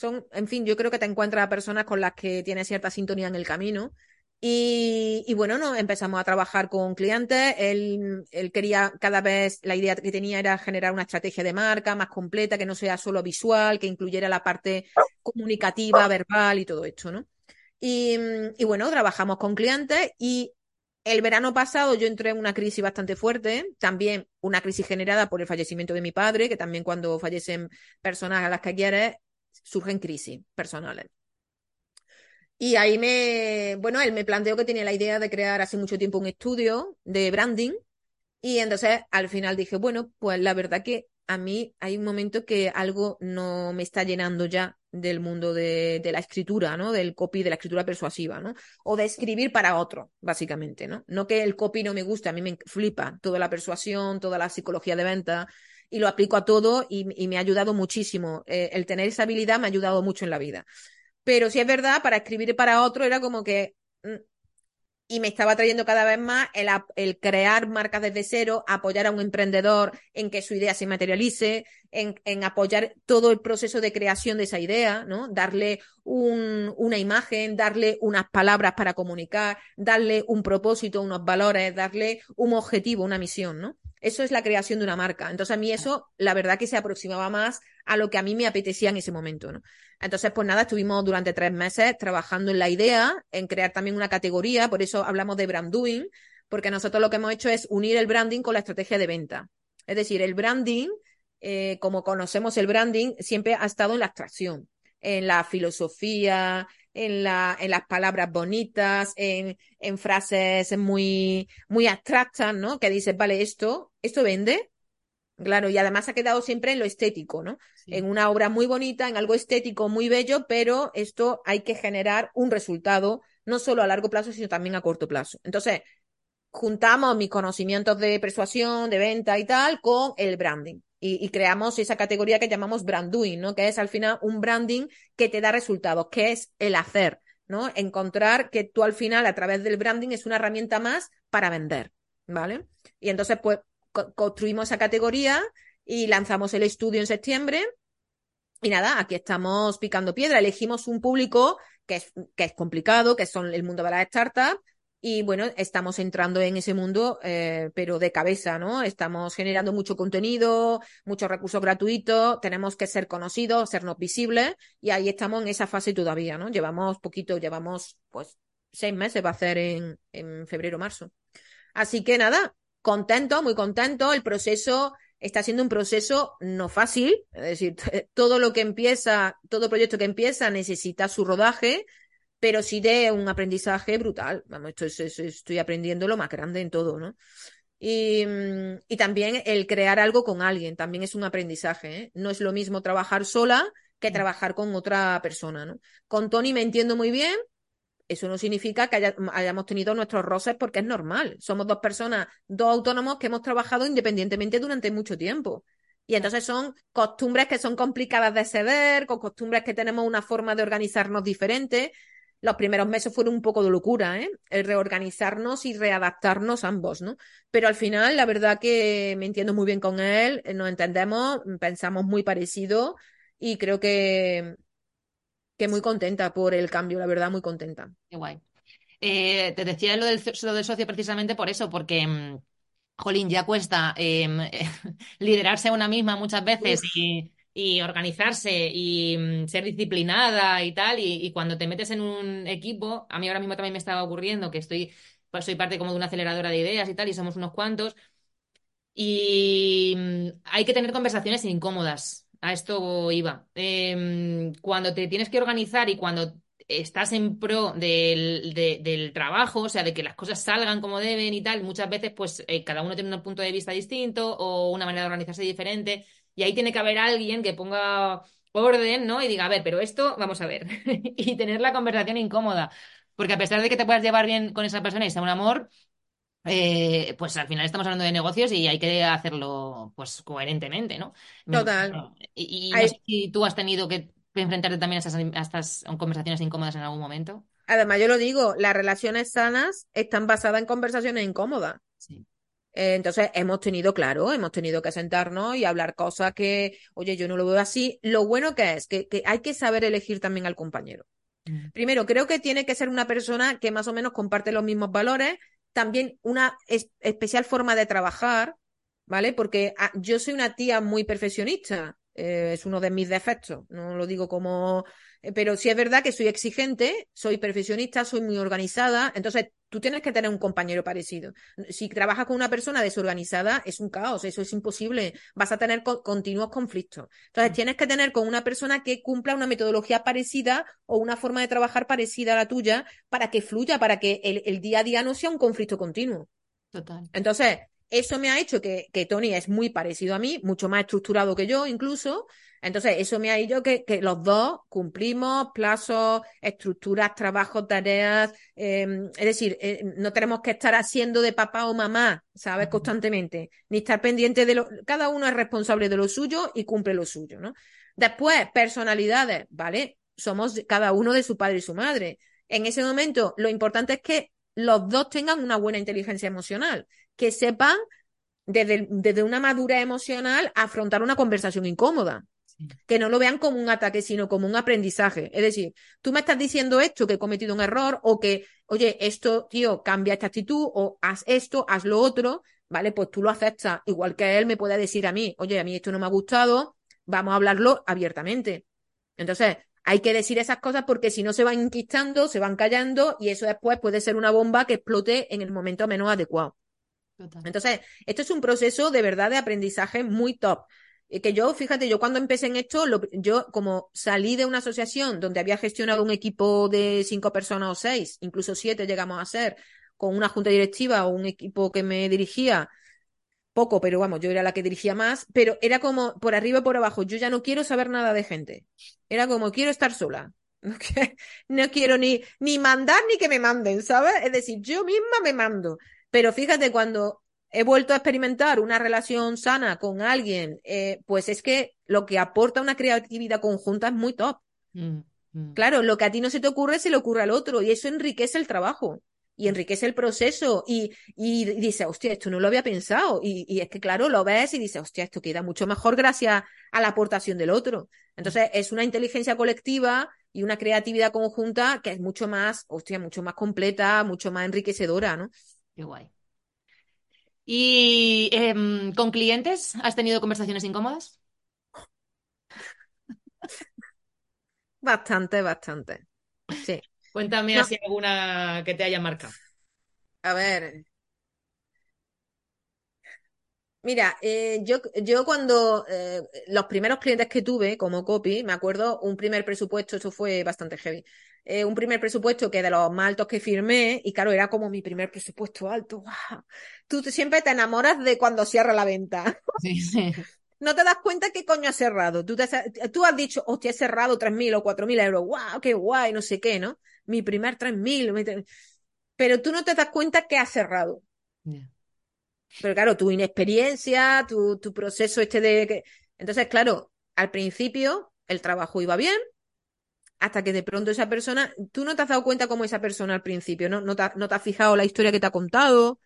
son, en fin, yo creo que te encuentras a personas con las que tienes cierta sintonía en el camino. Y, bueno, no, empezamos a trabajar con clientes. Él, él quería cada vez, la idea que tenía era generar una estrategia de marca más completa, que no sea solo visual, que incluyera la parte comunicativa, verbal y todo esto, ¿no? Y, y bueno, trabajamos con clientes y el verano pasado yo entré en una crisis bastante fuerte, también una crisis generada por el fallecimiento de mi padre, que también cuando fallecen personas a las que quieres, surgen crisis personales. Y ahí me, bueno, él me planteó que tenía la idea de crear hace mucho tiempo un estudio de branding. Y entonces al final dije, bueno, pues la verdad que a mí hay un momento que algo no me está llenando ya del mundo de, la escritura, ¿no? Del copy, de la escritura persuasiva, ¿no? O de escribir para otro, básicamente, ¿no? No que el copy no me guste, a mí me flipa toda la persuasión, toda la psicología de venta, y lo aplico a todo y, me ha ayudado muchísimo. Eh, el tener esa habilidad me ha ayudado mucho en la vida. Pero si es verdad, para escribir para otro era como que mm, y me estaba trayendo cada vez más el, crear marcas desde cero, apoyar a un emprendedor en que su idea se materialice, en, apoyar todo el proceso de creación de esa idea, ¿no? Darle un, una imagen, darle unas palabras para comunicar, darle un propósito, unos valores, darle un objetivo, una misión, ¿no? Eso es la creación de una marca. Entonces a mí eso, la verdad que se aproximaba más a lo que a mí me apetecía en ese momento. Entonces, pues nada, estuvimos durante tres meses trabajando en la idea, en crear también una categoría, por eso hablamos de brand doing, porque nosotros lo que hemos hecho es unir el branding con la estrategia de venta. Es decir, el branding, eh, como conocemos el branding, siempre ha estado en la abstracción, en la filosofía, en, la, en las palabras bonitas, en, en frases muy, muy abstractas, ¿no? Que dices, vale, esto, esto vende. Claro, y además ha quedado siempre en lo estético, ¿no? En una obra muy bonita, en algo estético muy bello, pero esto hay que generar un resultado, no solo a largo plazo, sino también a corto plazo. Entonces, juntamos mis conocimientos de persuasión, de venta y tal, con el branding y, creamos esa categoría que llamamos brand doing, ¿no? Que es al final un branding que te da resultados, que es el hacer, ¿no? Encontrar que tú al final a través del branding es una herramienta más para vender, ¿vale? Y entonces pues construimos esa categoría y lanzamos el estudio en septiembre. Y nada, aquí estamos picando piedra. Elegimos un público que es, que es complicado, que son el mundo de las startups, Y bueno, estamos entrando en ese mundo, eh, pero de cabeza, ¿no? Estamos generando mucho contenido, muchos recursos gratuitos, tenemos que ser conocidos, sernos visibles, y ahí estamos en esa fase todavía, ¿no? Llevamos poquito, llevamos pues seis meses, va a hacer en, en febrero, marzo. Así que nada, contento, muy contento. El proceso está siendo un proceso no fácil, es decir, todo lo que empieza, todo proyecto que empieza necesita su rodaje, pero sí de un aprendizaje brutal. Vamos, esto es, estoy aprendiendo lo más grande en todo, ¿no? Y, y, también el crear algo con alguien, también es un aprendizaje. ¿eh? No es lo mismo trabajar sola que trabajar con otra persona, ¿no? Con Tony me entiendo muy bien. Eso no significa que haya, hayamos tenido nuestros roces porque es normal. Somos dos personas, dos autónomos que hemos trabajado independientemente durante mucho tiempo. Y entonces son costumbres que son complicadas de ceder, con costumbres que tenemos una forma de organizarnos diferente los primeros meses fueron un poco de locura, ¿eh? El reorganizarnos y readaptarnos ambos, ¿no? Pero al final, la verdad que me entiendo muy bien con él, nos entendemos, pensamos muy parecido y creo que, que muy contenta por el cambio, la verdad, muy contenta. Qué guay. Eh, te decía lo del, lo del socio precisamente por eso, porque mm, jolín, ya cuesta eh, liderarse a una misma muchas veces y, y organizarse y mm, ser disciplinada y tal. Y, cuando te metes en un equipo, a mí ahora mismo también me estaba ocurriendo que estoy, pues soy parte como de una aceleradora de ideas y tal, y somos unos cuantos. Y mm, hay que tener conversaciones incómodas. A esto iba. Em, cuando te tienes que organizar y cuando estás en pro del, del, trabajo, o sea, de que las cosas salgan como deben y tal, muchas veces pues eh, cada uno tiene un punto de vista distinto o una manera de organizarse diferente y ahí tiene que haber alguien que ponga orden, ¿no? Y diga, a ver, pero esto, vamos a ver. y tener la conversación incómoda. Porque a pesar de que te puedas llevar bien con esa persona y sea un amor, eh, pues al final estamos hablando de negocios y hay que hacerlo pues coherentemente, ¿no? Total. Y, no sé si tú has tenido que enfrentarte también a estas conversaciones incómodas en algún momento. Además, yo lo digo, las relaciones sanas están basadas en conversaciones incómodas. Sí. Eh, entonces, hemos tenido, claro, hemos tenido que sentarnos y hablar cosas que, oye, yo no lo veo así. Lo bueno que es que, hay que saber elegir también al compañero. Mm. Primero, creo que tiene que ser una persona que más o menos comparte los mismos valores, también una especial forma de trabajar, ¿vale? Porque ah, yo soy una tía muy perfeccionista, eh, es uno de mis defectos, no lo digo como pero sí es verdad que soy exigente, soy perfeccionista, soy muy organizada, entonces tú tienes que tener un compañero parecido. Si trabajas con una persona desorganizada, es un caos, eso es imposible, vas a tener continuos conflictos. Entonces tienes que tener con una persona que cumpla una metodología parecida o una forma de trabajar parecida a la tuya para que fluya, para que el, el día a día no sea un conflicto continuo. Total. Entonces, eso me ha hecho que, que, Tony es muy parecido a mí, mucho más estructurado que yo incluso, entonces, eso me ha ido que, que los dos cumplimos plazos, estructuras, trabajos, tareas. Em, es decir, eh, no tenemos que estar haciendo de papá o mamá, ¿sabes? Constantemente. Ni estar pendiente de lo. Cada uno es responsable de lo suyo y cumple lo suyo, ¿no? Después, personalidades, ¿vale? Somos cada uno de su padre y su madre. En ese momento, lo importante es que los dos tengan una buena inteligencia emocional, que sepan desde, desde una madura emocional afrontar una conversación incómoda que no lo vean como un ataque, sino como un aprendizaje. Es decir, tú me estás diciendo esto, que he cometido un error, o que, oye, esto, tío, cambia esta actitud, o haz esto, haz lo otro, ¿vale? Pues tú lo aceptas. Igual que él me puede decir a mí, oye, a mí esto no me ha gustado, vamos a hablarlo abiertamente. Entonces, hay que decir esas cosas porque si no se van inquistando, se van callando y eso después puede ser una bomba que explote en el momento menos adecuado. Entonces, esto es un proceso de verdad de aprendizaje muy top que yo, fíjate, yo cuando empecé en esto, yo como salí de una asociación donde había gestionado un equipo de cinco personas o seis, incluso siete llegamos a ser, con una junta directiva o un equipo que me dirigía, poco, pero vamos, yo era la que dirigía más, pero era como por arriba y por abajo, yo ya no quiero saber nada de gente. Era como, quiero estar sola. No quiero ni, ni mandar ni que me manden, ¿sabes? Es decir, yo misma me mando. Pero fíjate, cuando he vuelto a experimentar una relación sana con alguien, eh, pues es que lo que aporta una creatividad conjunta es muy top. Mm, mm. Claro, lo que a ti no se te ocurre se le ocurre al otro y eso enriquece el trabajo y enriquece el proceso y, y, dice, hostia, esto no lo había pensado. Y, y, es que, claro, lo ves y dices, hostia, esto queda mucho mejor gracias a la aportación del otro. Entonces, es una inteligencia colectiva y una creatividad conjunta que es mucho más, hostia, mucho más completa, mucho más enriquecedora, ¿no? Qué guay. ¿Y em, con clientes has tenido conversaciones incómodas? Bastante, bastante. Sí. Cuéntame No. así alguna que te haya marcado. A ver. Mira, eh, yo, yo cuando eh, los primeros clientes que tuve como copy, me acuerdo un primer presupuesto, eso fue bastante heavy. eh, un primer presupuesto que de los más altos que firmé, y claro, era como mi primer presupuesto alto. ¡guau! Tú siempre te enamoras de cuando cierra la venta. Sí, sí. No te das cuenta qué coño has cerrado. Tú, te, has- tú has dicho, hostia, he cerrado 3.000 o 4.000 euros. ¡Guau! ¡Qué guay! No sé qué, ¿no? Mi primer 3.000. mi- Pero tú no te das cuenta que has cerrado. Pero claro, tu inexperiencia, tu, tu proceso este de que... Entonces, claro, al principio el trabajo iba bien, hasta que de pronto esa persona, tú no te has dado cuenta como esa persona al principio, ¿no? No te, no te has fijado la historia que te ha contado,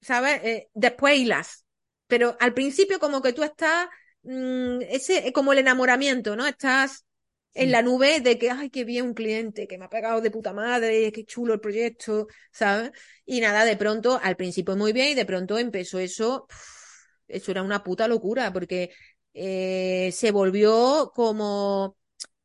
¿sabes? Eh, después hilas. Pero al principio como que tú estás, mm, ese, como el enamoramiento, ¿no? Estás en Sí. la nube de que, ay, qué bien un cliente, que me ha pagado de puta madre, qué chulo el proyecto, ¿sabes? Y nada, de pronto, al principio muy bien, y de pronto empezó eso, eso era una puta locura, porque eh, se volvió como,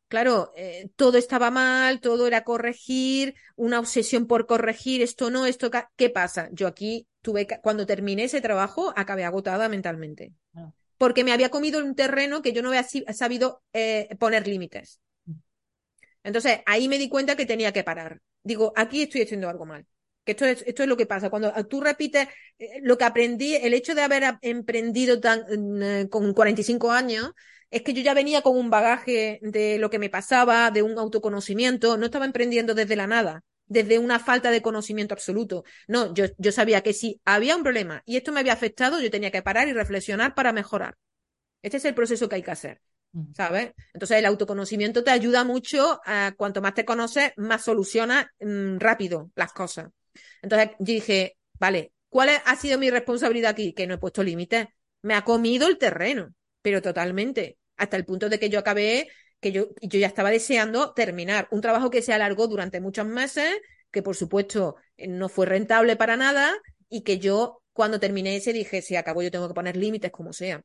claro, eh, todo estaba mal, todo era corregir, una obsesión por corregir, esto no, esto, ¿qué pasa? Yo aquí tuve, que- cuando terminé ese trabajo, acabé agotada mentalmente. Claro. Porque me había comido un terreno que yo no había sabido eh, poner límites. Entonces, ahí me di cuenta que tenía que parar. Digo, aquí estoy haciendo algo mal. Que esto es, esto es lo que pasa. Cuando tú repites eh, lo que aprendí, el hecho de haber emprendido tan, eh, con 45 años, es que yo ya venía con un bagaje de lo que me pasaba, de un autoconocimiento. No estaba emprendiendo desde la nada, desde una falta de conocimiento absoluto. No, yo, yo sabía que si había un problema y esto me había afectado, yo tenía que parar y reflexionar para mejorar. Este es el proceso que hay que hacer. Mm. ¿sabes? Entonces el autoconocimiento te ayuda mucho, a, cuanto más te conoces, más solucionas mm, rápido las cosas. Entonces yo dije, vale, ¿cuál ha sido mi responsabilidad aquí? Que no he puesto límites. Me ha comido el terreno, pero totalmente, hasta el punto de que yo acabé, que yo, yo ya estaba deseando terminar un trabajo que se alargó durante muchos meses, que por supuesto eh, no fue rentable para nada y que yo cuando terminé ese dije, si acabo yo tengo que poner límites como sea.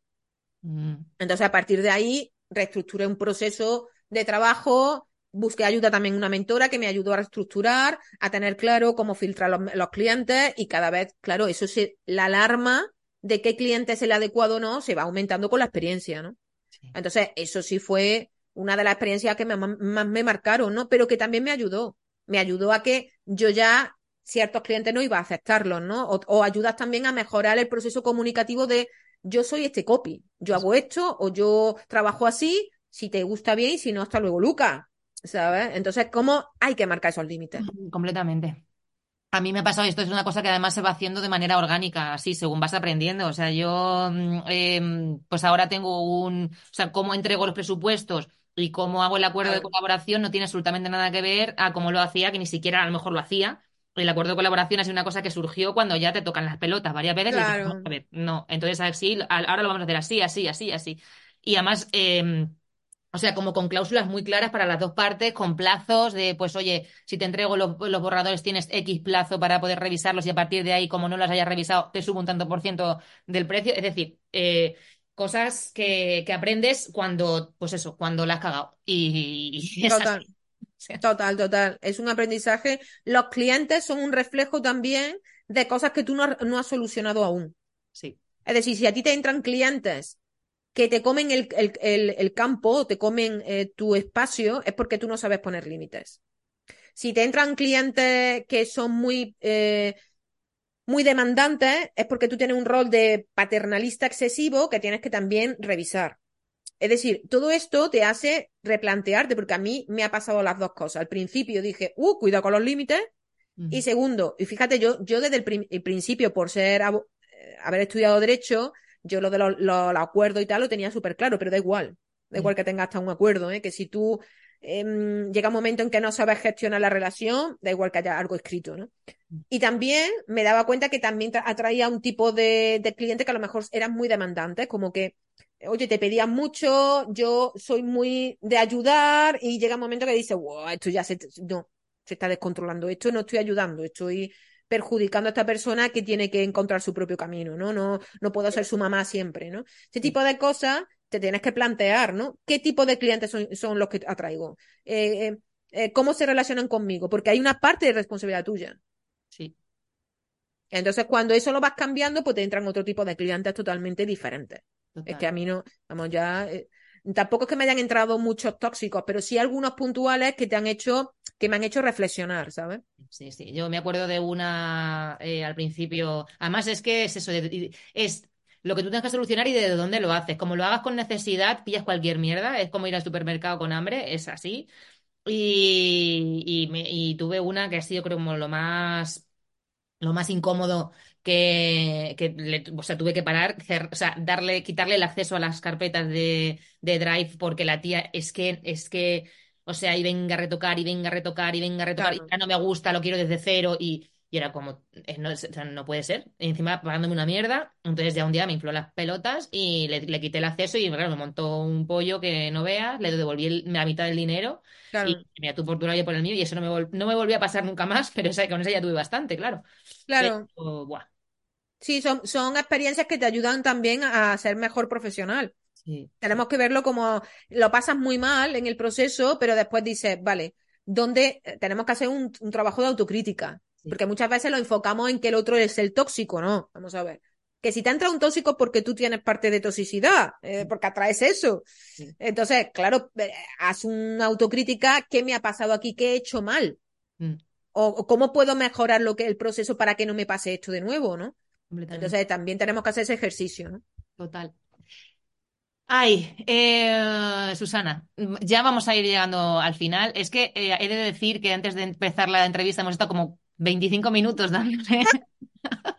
Mm. Entonces, a partir de ahí, reestructuré un proceso de trabajo, busqué ayuda también una mentora que me ayudó a reestructurar, a tener claro cómo filtrar los, los clientes y cada vez, claro, eso se, la alarma de qué cliente es el adecuado o no se va aumentando con la experiencia, ¿no? Sí. Entonces, eso sí fue una de las experiencias que más me marcaron, ¿no? Pero que también me ayudó. Me ayudó a que yo ya ciertos clientes no iba a aceptarlos, ¿no? O, o ayudas también a mejorar el proceso comunicativo de yo soy este copy, yo hago esto o yo trabajo así, si te gusta bien y si no, hasta luego, Luca, ¿sabes? Entonces, ¿cómo hay que marcar esos límites? Completamente. A mí me ha pasado, esto es una cosa que además se va haciendo de manera orgánica, así, según vas aprendiendo. O sea, yo, mm, em, pues ahora tengo un, o sea, cómo entrego los presupuestos y cómo hago el acuerdo de colaboración no tiene absolutamente nada que ver a cómo lo hacía, que ni siquiera a lo mejor lo hacía. El acuerdo de colaboración es una cosa que surgió cuando ya te tocan las pelotas varias veces y dices, Claro. "Vamos a ver, no, entonces así, ahora lo vamos a hacer así, así, así, así. Y además, em, o sea, como con cláusulas muy claras para las dos partes, con plazos de, pues, oye, si te entrego los, los borradores tienes X plazo para poder revisarlos y a partir de ahí, como no los hayas revisado, te subo un tanto por ciento del precio. Es decir, eh, cosas que, que aprendes cuando, pues eso, cuando la has cagado. Y, y Total. Total, total. Es un aprendizaje. Los clientes son un reflejo también de cosas que tú no, has- no has solucionado aún. sí. Es decir, si a ti te entran clientes que te comen el, el, el, el campo, te comen eh, tu espacio, es porque tú no sabes poner límites. Si te entran clientes que son muy, eh, muy demandantes, es porque tú tienes un rol de paternalista excesivo que tienes que también revisar. Es decir, todo esto te hace replantearte, porque a mí me ha pasado las dos cosas. Al principio dije, uh, cuidado con los límites. Y segundo, y fíjate, yo, yo desde el, principio, por ser eh, haber estudiado Derecho, yo lo de los, los acuerdos y tal lo tenía súper claro, pero da igual. Da igual que tengas hasta un acuerdo, ¿eh? Que si tú em, llega un momento en que no sabes gestionar la relación, da igual que haya algo escrito, ¿no? Y también me daba cuenta que también tra- atraía un tipo de, de cliente que a lo mejor eran muy demandantes, como que oye, te pedían mucho, yo soy muy de ayudar y llega un momento que dices, wow, esto ya se, no, se está descontrolando, esto no estoy ayudando, estoy perjudicando a esta persona que tiene que encontrar su propio camino, ¿no? No, no puedo ser su mamá siempre, ¿no? Ese tipo de cosas te tienes que plantear, ¿no? ¿Qué tipo de clientes son, los que atraigo? Eh, eh, eh, ¿Cómo se relacionan conmigo? Porque hay una parte de responsabilidad tuya. Sí. Entonces, cuando eso lo vas cambiando, pues te entran otro tipo de clientes totalmente diferentes. Es que a mí no, vamos, ya, eh, tampoco es que me hayan entrado muchos tóxicos, pero sí algunos puntuales que te han hecho, que me han hecho reflexionar, ¿sabes? Sí, sí. Yo me acuerdo de una eh, al principio. Además, es que es eso, es lo que tú tienes que solucionar y de dónde lo haces. Como lo hagas con necesidad, pillas cualquier mierda. Es como ir al supermercado con hambre, es así. Y, y, me, y tuve una que ha sido, creo, como lo más lo más incómodo que, que o sea, tuve que parar, o sea, darle, quitarle el acceso a las carpetas de, de Drive porque la tía es que, es que, o sea, y venga a retocar, y venga a retocar, y venga a retocar, y ya no me gusta, lo quiero desde cero, y, y era como, eh, no, o sea, no puede ser. Y encima pagándome una mierda, entonces ya un día me infló las pelotas y le, le quité el acceso y claro, me montó un pollo que no veas, le devolví la mitad del dinero y mira, tu lado y por el mío, y eso no me, no me volvió a pasar nunca más, pero o sea, con eso ya tuve bastante, claro. Claro. Sí, son, son experiencias que te ayudan también a ser mejor profesional. Sí. Tenemos que verlo como lo pasas muy mal en el proceso, pero después dices, vale, ¿dónde tenemos que hacer un, trabajo de autocrítica? Porque muchas veces lo enfocamos en que el otro es el tóxico, ¿no? Vamos a ver. Que si te entra un tóxico porque tú tienes parte de toxicidad, eh, porque atraes eso. Entonces, claro, eh, haz una autocrítica, ¿qué me ha pasado aquí? ¿Qué he hecho mal? Mm. O, cómo puedo mejorar lo que el proceso para que no me pase esto de nuevo, ¿no? Entonces también tenemos que hacer ese ejercicio, ¿no? Total. Ay, eh, Susana, ya vamos a ir llegando al final. Es que he de decir que antes de empezar la entrevista hemos estado como 25 minutos dándole.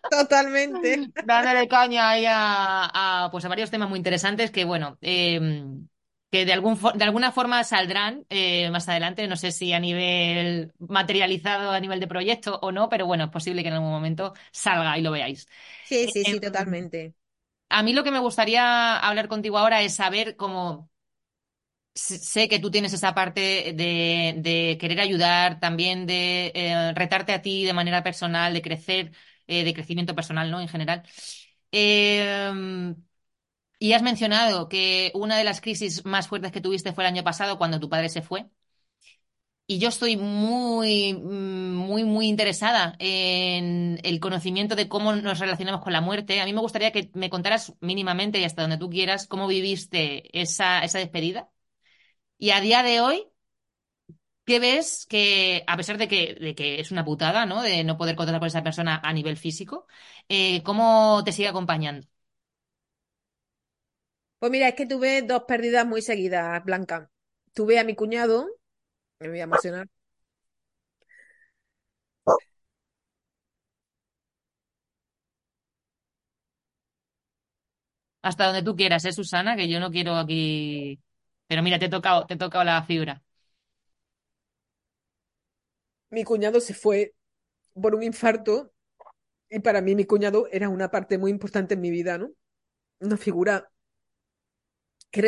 Totalmente. dándole caña ahí a, pues a varios temas muy interesantes que, bueno, em, que de, algún, de alguna forma saldrán eh, más adelante. No sé si a nivel materializado, a nivel de proyecto o no, pero bueno, es posible que en algún momento salga y lo veáis. Sí, sí, sí, em, totalmente. A mí lo que me gustaría hablar contigo ahora es saber cómo sé que tú tienes esa parte de, querer ayudar, también de eh, retarte a ti de manera personal, de crecer, eh, de crecimiento personal, ¿no? En general. Em, y has mencionado que una de las crisis más fuertes que tuviste fue el año pasado cuando tu padre se fue. Y yo estoy muy, muy, muy interesada en el conocimiento de cómo nos relacionamos con la muerte. A mí me gustaría que me contaras mínimamente y hasta donde tú quieras cómo viviste esa, esa despedida y a día de hoy, ¿qué ves que, a pesar de que, de que es una putada, ¿no? De no poder contar con esa persona a nivel físico, eh, ¿cómo te sigue acompañando? Pues mira, es que tuve dos pérdidas muy seguidas, Blanca. Tuve a mi cuñado, me voy a emocionar. Hasta donde tú quieras, ¿eh, Susana? Que yo no quiero aquí pero mira, te he tocado, te he tocado la fibra. Mi cuñado se fue por un infarto y para mí mi cuñado era una parte muy importante en mi vida, ¿no? Una figura que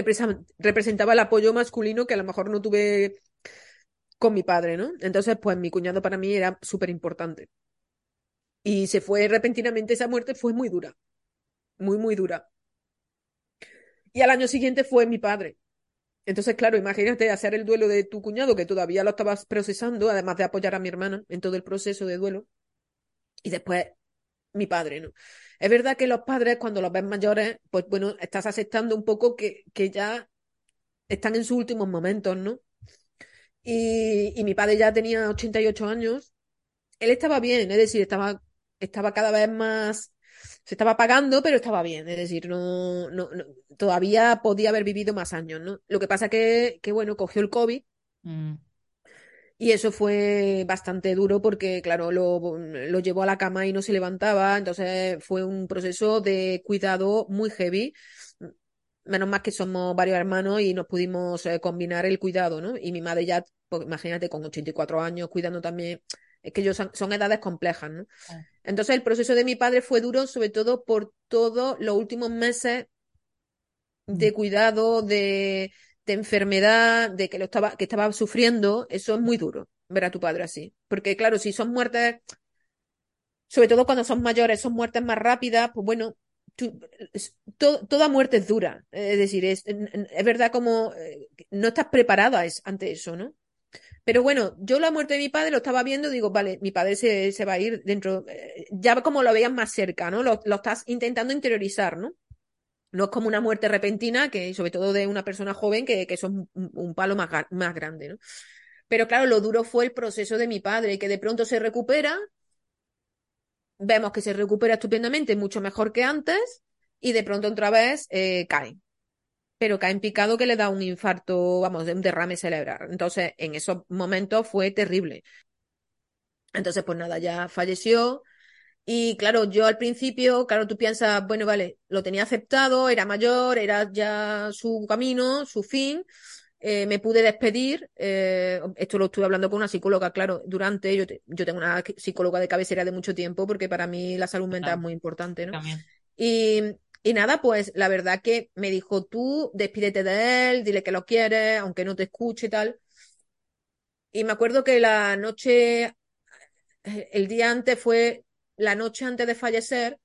representaba el apoyo masculino que a lo mejor no tuve con mi padre, ¿no? Entonces, pues mi cuñado para mí era súper importante. Y se fue repentinamente, esa muerte fue muy dura, muy, muy dura. Y al año siguiente fue mi padre. Entonces, claro, imagínate hacer el duelo de tu cuñado, que todavía lo estabas procesando, además de apoyar a mi hermana en todo el proceso de duelo. Y después, mi padre, ¿no? Es verdad que los padres, cuando los ves mayores, pues bueno, estás aceptando un poco que, que ya están en sus últimos momentos, ¿no? Y, y mi padre ya tenía 88 años. Él estaba bien, es decir, estaba, estaba cada vez más se estaba pagando, pero estaba bien, es decir, no, no, todavía podía haber vivido más años, ¿no? Lo que pasa que, que bueno, cogió el COVID mm. y eso fue bastante duro porque, claro, lo, lo llevó a la cama y no se levantaba, entonces fue un proceso de cuidado muy heavy. Menos más que somos varios hermanos y nos pudimos eh, combinar el cuidado, ¿no? Y mi madre ya, pues, imagínate, con 84 años, cuidando también es que ellos son, edades complejas, ¿no? Ah. Entonces el proceso de mi padre fue duro, sobre todo por todos los últimos meses de cuidado, de, de enfermedad, de que lo estaba, que estaba sufriendo, eso es muy duro, ver a tu padre así. Porque claro, si son muertes, sobre todo cuando son mayores, son muertes más rápidas, pues bueno, tú- es- to- toda muerte es dura. Es decir, es, es verdad como eh, no estás preparada es- ante eso, ¿no? Pero bueno, yo la muerte de mi padre lo estaba viendo, digo, vale, mi padre se, se va a ir dentro, eh, ya como lo veías más cerca, ¿no? Lo, estás intentando interiorizar, ¿no? No es como una muerte repentina, que sobre todo de una persona joven, que, que es un, palo más, más grande, ¿no? Pero claro, lo duro fue el proceso de mi padre, que de pronto se recupera, vemos que se recupera estupendamente, mucho mejor que antes, y de pronto otra vez eh, cae. Pero cae en picado que le da un infarto, vamos, de un derrame cerebral. Entonces, en esos momentos fue terrible. Entonces, pues nada, ya falleció. Y claro, yo al principio, claro, tú piensas, bueno, vale, lo tenía aceptado, era mayor, era ya su camino, su fin, eh, me pude despedir. eh, esto lo estuve hablando con una psicóloga, claro, durante, yo, te- yo tengo una psicóloga de cabecera de mucho tiempo porque para mí la salud mental es muy importante, ¿no? También. Y, y nada, pues la verdad que me dijo, tú despídete de él, dile que lo quieres, aunque no te escuche y tal. Y me acuerdo que la noche, eh, el día antes fue, la noche antes de fallecer,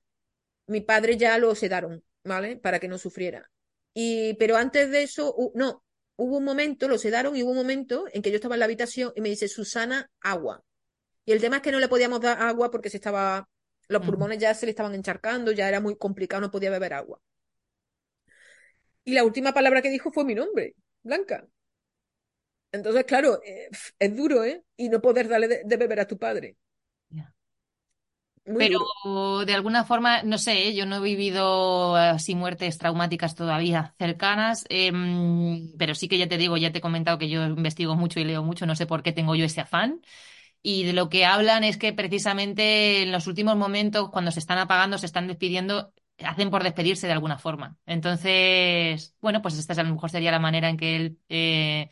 mi padre ya lo sedaron, ¿vale? Para que no sufriera. Y, pero antes de eso, no, hubo un momento, lo sedaron y hubo un momento en que yo estaba en la habitación y me dice, Susana, agua. Y el tema es que no le podíamos dar agua porque se estaba, los pulmones ya se le estaban encharcando, ya era muy complicado, no podía beber agua. Y la última palabra que dijo fue mi nombre, Blanca. Entonces, claro, eh, es duro, ¿eh? Y no poder darle de, de beber a tu padre. Pero duro. de alguna forma, no sé, ¿eh? yo no he vivido así muertes traumáticas todavía cercanas, em, pero sí que ya te digo, ya te he comentado que yo investigo mucho y leo mucho, no sé por qué tengo yo ese afán. Y de lo que hablan es que precisamente en los últimos momentos, cuando se están apagando, se están despidiendo, hacen por despedirse de alguna forma. Entonces, bueno, pues esta es, a lo mejor sería la manera en que él, eh,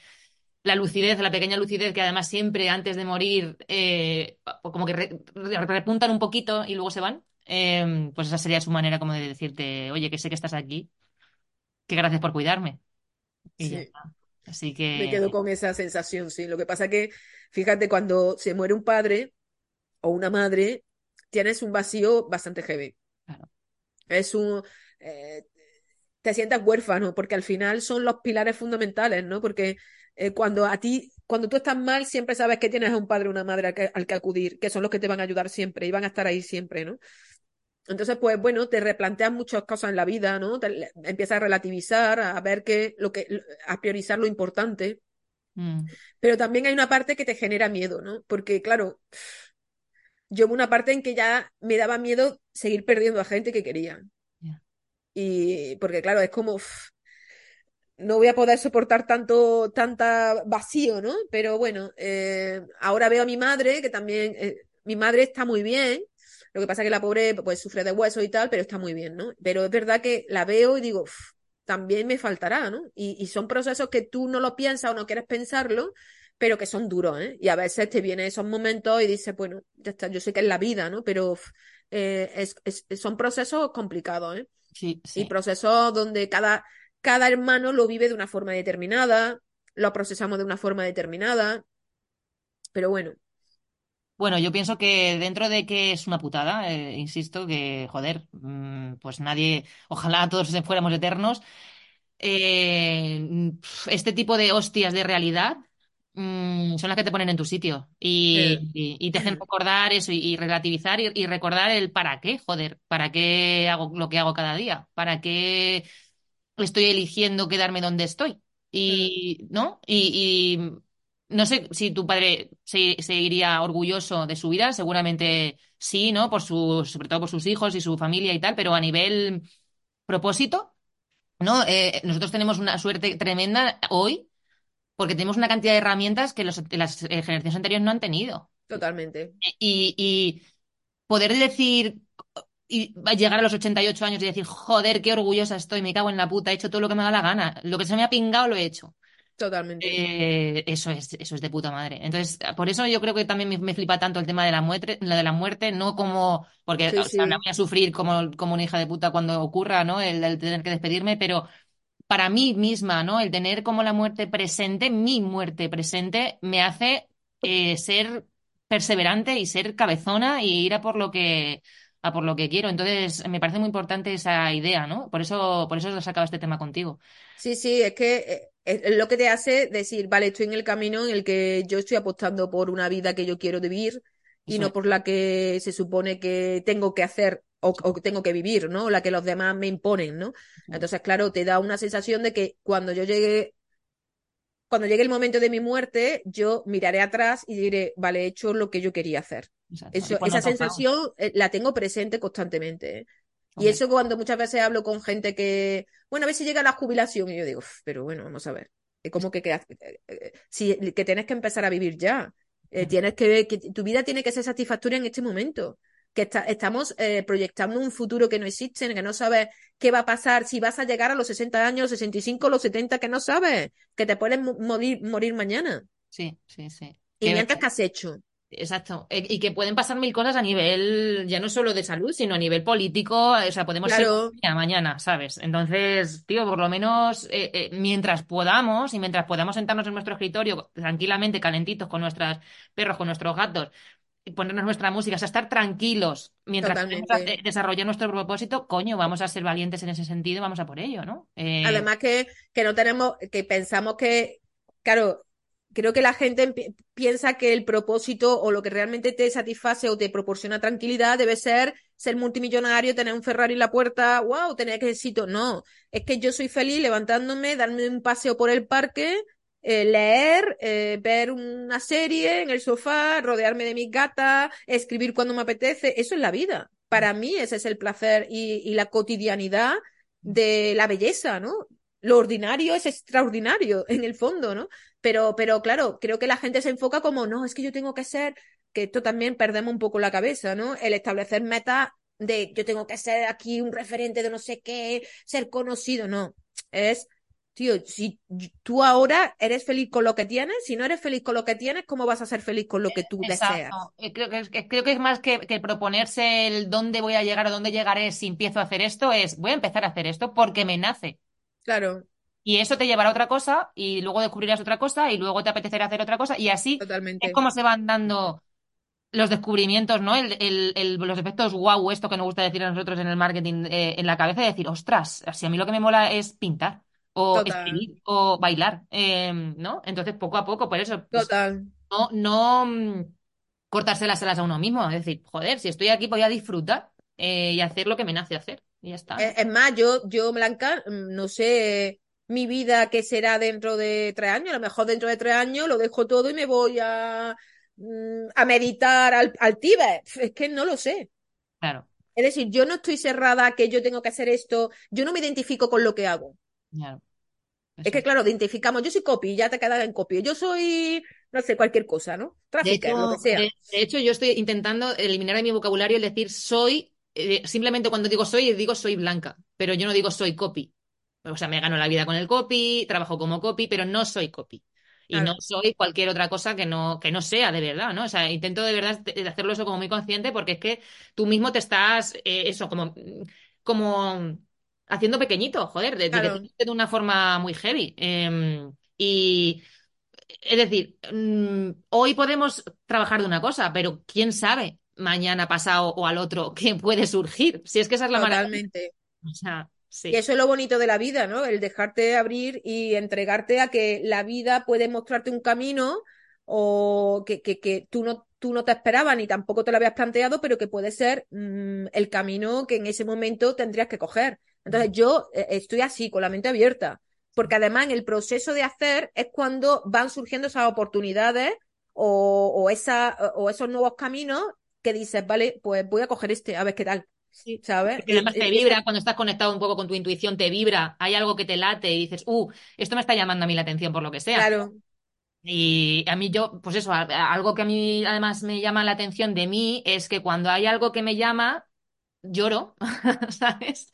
la lucidez, la pequeña lucidez que además siempre antes de morir, eh, como que re- re- repuntan un poquito y luego se van, eh, pues esa sería su manera como de decirte, oye, que sé que estás aquí, que gracias por cuidarme. Y ya Sí. está. Así Me quedo que, con esa sensación, sí. Lo que pasa que, fíjate, cuando se muere un padre o una madre, tienes un vacío bastante heavy. claro. Es un... eh, te sientas huérfano, porque al final son los pilares fundamentales, ¿no? Porque eh, cuando a ti, cuando tú estás mal, siempre sabes que tienes a un padre o una madre al que, al que acudir, que son los que te van a ayudar siempre y van a estar ahí siempre, ¿no? Entonces, pues bueno, te replanteas muchas cosas en la vida, ¿no? Te, empiezas a relativizar, a ver qué, lo que, a priorizar lo importante. Mm, Pero también hay una parte que te genera miedo, ¿no? Porque, claro, yo hubo una parte en que ya me daba miedo seguir perdiendo a gente que quería. Y porque, claro, es como, no voy a poder soportar tanto, tanta vacío, ¿no? Pero bueno, eh, ahora veo a mi madre, que también, eh, mi madre está muy bien. Lo que pasa es que la pobre, pues, sufre de huesos y tal, pero está muy bien, ¿no? Pero es verdad que la veo y digo, uf, también me faltará, ¿no? Y, y son procesos que tú no lo piensas o no quieres pensarlo, pero que son duros, ¿eh? Y a veces te vienen esos momentos y dices, bueno, ya está, yo sé que es la vida, ¿no? Pero eh, es, es- son procesos complicados, ¿eh? Sí, Y sí. procesos donde cada, cada hermano lo vive de una forma determinada, lo procesamos de una forma determinada, pero bueno, Bueno, yo pienso que dentro de que es una putada, eh, insisto, que, joder, mm, pues nadie, ojalá todos fuéramos eternos, eh, pf, este tipo de hostias de realidad mm, son las que te ponen en tu sitio eh, y, y- y te hacen recordar eso y, y relativizar y, recordar el para qué, joder, para qué hago lo que hago cada día, para qué estoy eligiendo quedarme donde estoy. eh, Y, ¿no? Y no sé si tu padre se, se iría orgulloso de su vida, seguramente sí, ¿no? Por sus, sobre todo por sus hijos y su familia y tal, pero a nivel propósito, ¿no? Eh, nosotros tenemos una suerte tremenda hoy porque tenemos una cantidad de herramientas que los- las eh, generaciones anteriores no han tenido. totalmente, Y, y poder decir y llegar a los 88 años y decir, joder, qué orgullosa estoy, me cago en la puta, he hecho todo lo que me da la gana, lo que se me ha pingado lo he hecho. Totalmente. Eh, eso es, eso es de puta madre. Entonces, por eso yo creo que también me, me flipa tanto el tema de la muerte, la de la muerte, no como, porque Sí, o sea, la sí, voy a sufrir como, como una hija de puta cuando ocurra, ¿no? El, el tener que despedirme, pero para mí misma, ¿no? El tener como la muerte presente, mi muerte presente, me hace eh, ser perseverante y ser cabezona y ir a por lo que a por lo que quiero. Entonces, me parece muy importante esa idea, ¿no? Por eso, por eso os sacaba este tema contigo. Sí, sí, es que eh, es lo que te hace decir, vale, estoy en el camino en el que yo estoy apostando por una vida que yo quiero vivir y no por la que se supone que tengo que hacer o, o, tengo que vivir, ¿no? La que los demás me imponen, ¿no? Entonces, claro, te da una sensación de que cuando yo llegue, cuando llegue el momento de mi muerte, yo miraré atrás y diré, vale, he hecho lo que yo quería hacer. Eso, esa sensación eh, la tengo presente constantemente. ¿eh? Y eso cuando muchas veces hablo con gente que, bueno, a ver si llega la jubilación, y yo digo, pero bueno, vamos a ver. Es como que, que, eh, si, que tienes que empezar a vivir ya. tienes que ver que tu vida tiene que ser satisfactoria en este momento. Que está, estamos eh, proyectando un futuro que no existe, que no sabes qué va a pasar, si vas a llegar a los 60 años, los 65, los 70, que no sabes, que te puedes morir, morir mañana. Sí, sí, sí. Y mientras que has hecho. Exacto. E, y que pueden pasar mil cosas a nivel, ya no solo de salud, sino a nivel político. O sea, podemos claro. ser mañana, ¿sabes? Entonces, tío, por lo menos eh, eh, mientras podamos y mientras podamos sentarnos en nuestro escritorio tranquilamente, calentitos, con nuestros perros, con nuestros gatos, y ponernos nuestra música, o sea, estar tranquilos mientras desarrollar nuestro propósito, coño, vamos a ser valientes en ese sentido, vamos a por ello, ¿no? Eh... Además que, que no tenemos, que pensamos que, claro, creo que la gente piensa que el propósito o lo que realmente te satisface o te proporciona tranquilidad debe ser ser multimillonario, tener un Ferrari en la puerta, wow, tener éxito. No, es que yo soy feliz levantándome, darme un paseo por el parque, eh, leer, eh, ver una serie en el sofá, rodearme de mis gatas, escribir cuando me apetece. Eso es la vida. Para mí ese es el placer y, y la cotidianidad de la belleza, ¿no? Lo ordinario es extraordinario en el fondo, ¿no? Pero, pero claro, creo que la gente se enfoca como, no, es que yo tengo que ser, que esto también perdemos un poco la cabeza, ¿no? El establecer metas de yo tengo que ser aquí un referente de no sé qué, ser conocido, no. Es, tío, si tú ahora eres feliz con lo que tienes, si no eres feliz con lo que tienes, ¿cómo vas a ser feliz con lo que tú Exacto. deseas? Eh, creo que, es, creo que es más que, que, proponerse el dónde voy a llegar o dónde llegaré si empiezo a hacer esto, es voy a empezar a hacer esto porque me nace. Claro. Y eso te llevará a otra cosa y luego descubrirás otra cosa y luego te apetecerá hacer otra cosa y así Totalmente. es como se van dando los descubrimientos, ¿no? El, el, el, los efectos wow, esto que nos gusta decir a nosotros en el marketing eh, en la cabeza y decir, ostras, si a mí lo que me mola es pintar o Total. escribir o bailar, eh, ¿no? Entonces poco a poco, por eso, pues, Total. no, no mm, cortarse las alas a uno mismo, es decir, joder, si estoy aquí voy a disfrutar eh, y hacer lo que me nace hacer y ya está. Es, es más, yo, yo, Blanca, mm, no sé mi vida qué será dentro de tres años. A lo mejor dentro de tres años lo dejo todo y me voy a, mm, a meditar al, al Tíbet. Es que no lo sé. Claro. Es decir, yo no estoy cerrada a que yo tengo que hacer esto. Yo no me identifico con lo que hago. Claro. Es que, claro, identificamos. Yo soy copy, ya te quedas en copy. Yo soy, no sé, cualquier cosa, ¿no? Tráfico, hecho, lo que sea. De, de, hecho, yo estoy intentando eliminar de mi vocabulario el decir soy. Eh, simplemente cuando digo soy, digo soy blanca. Pero yo no digo soy copy. O sea, me gano la vida con el copy, trabajo como copy, pero no soy copy. Y Claro. no soy cualquier otra cosa que no, que no sea de verdad, ¿no? O sea, intento de verdad de hacerlo eso como muy consciente porque es que tú mismo te estás, eh, eso, como, como haciendo pequeñito, joder, de, Claro. de, de una forma muy heavy. Eh, y es decir, mm, hoy podemos trabajar de una cosa, pero quién sabe mañana, pasado o al otro qué puede surgir. Si es que esa es la maravilla. Totalmente. O sea, sí. Y eso es lo bonito de la vida, ¿no? El dejarte abrir y entregarte a que la vida puede mostrarte un camino o que, que, que tú no tú no te esperabas ni tampoco te lo habías planteado, pero que puede ser mmm, el camino que en ese momento tendrías que coger. Entonces yo eh, estoy así, con la mente abierta, porque además en el proceso de hacer es cuando van surgiendo esas oportunidades o, o, esa, o esos nuevos caminos que dices, vale, pues voy a coger este, a ver qué tal. Sí. ¿Sabes? Porque además te vibra, cuando estás conectado un poco con tu intuición, te vibra, hay algo que te late y dices, uh, esto me está llamando a mí la atención por lo que sea. Claro. Y a mí yo, pues eso, algo que a mí además me llama la atención de mí es que cuando hay algo que me llama, lloro, ¿sabes?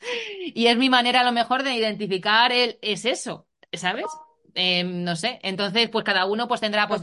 Y es mi manera a lo mejor de identificar el, es eso, ¿sabes? Eh, no sé, entonces pues cada uno pues tendrá pues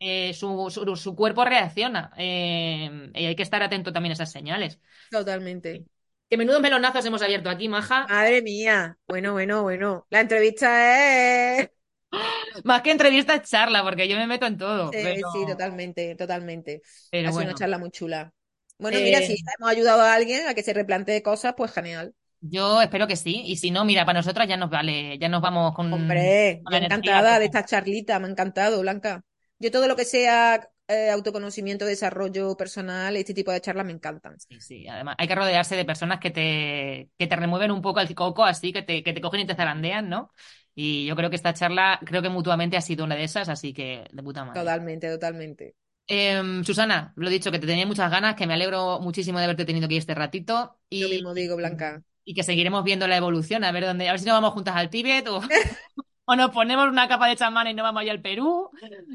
eh, su, su, su, cuerpo reacciona eh, y hay que estar atento también a esas señales. Totalmente. Que menudos melonazos hemos abierto aquí, maja. Madre mía. Bueno, bueno, bueno. La entrevista es. Más que entrevista es charla, porque yo me meto en todo. Sí, pero... sí, totalmente, totalmente. Pero ha sido bueno. una charla muy chula. Bueno, mira, Eh, si hemos ayudado a alguien a que se replantee cosas, pues genial. Yo espero que sí. Y si no, mira, para nosotras ya nos vale, ya nos vamos con, Hombre, con energía. encantada de esta charlita, me ha encantado, Blanca. Yo todo lo que sea eh, autoconocimiento, desarrollo personal, este tipo de charlas me encantan. Sí, sí. Además, hay que rodearse de personas que te, que te remueven un poco el coco, así, que te, que te cogen y te zarandean, ¿no? Y yo creo que esta charla, creo que mutuamente ha sido una de esas, así que de puta madre. Totalmente, totalmente. Em, Susana, lo he dicho, que te tenía muchas ganas, que me alegro muchísimo de haberte tenido aquí este ratito Yo y, mismo digo, Blanca. Y que seguiremos viendo la evolución, a ver dónde, a ver si nos vamos juntas al Tíbet o, o nos ponemos una capa de chamán y nos vamos allá al Perú.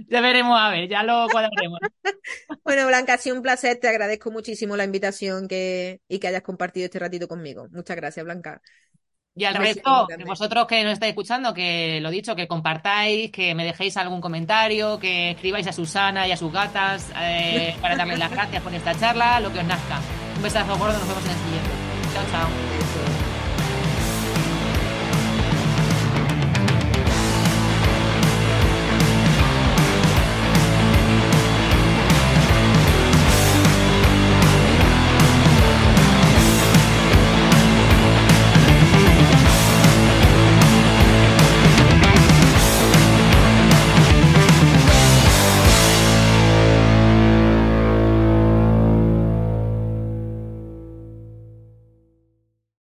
Ya veremos, a ver, ya lo cuadraremos. Bueno, Blanca, ha sido un placer, te agradezco muchísimo la invitación que, y que hayas compartido este ratito conmigo. Muchas gracias, Blanca. Y al resto, vosotros que nos estáis escuchando, que lo dicho, que compartáis, que me dejéis algún comentario, que escribáis a Susana y a sus gatas eh, para darles las gracias por esta charla, lo que os nazca. Un besazo gordo, nos vemos en el siguiente. Ciao.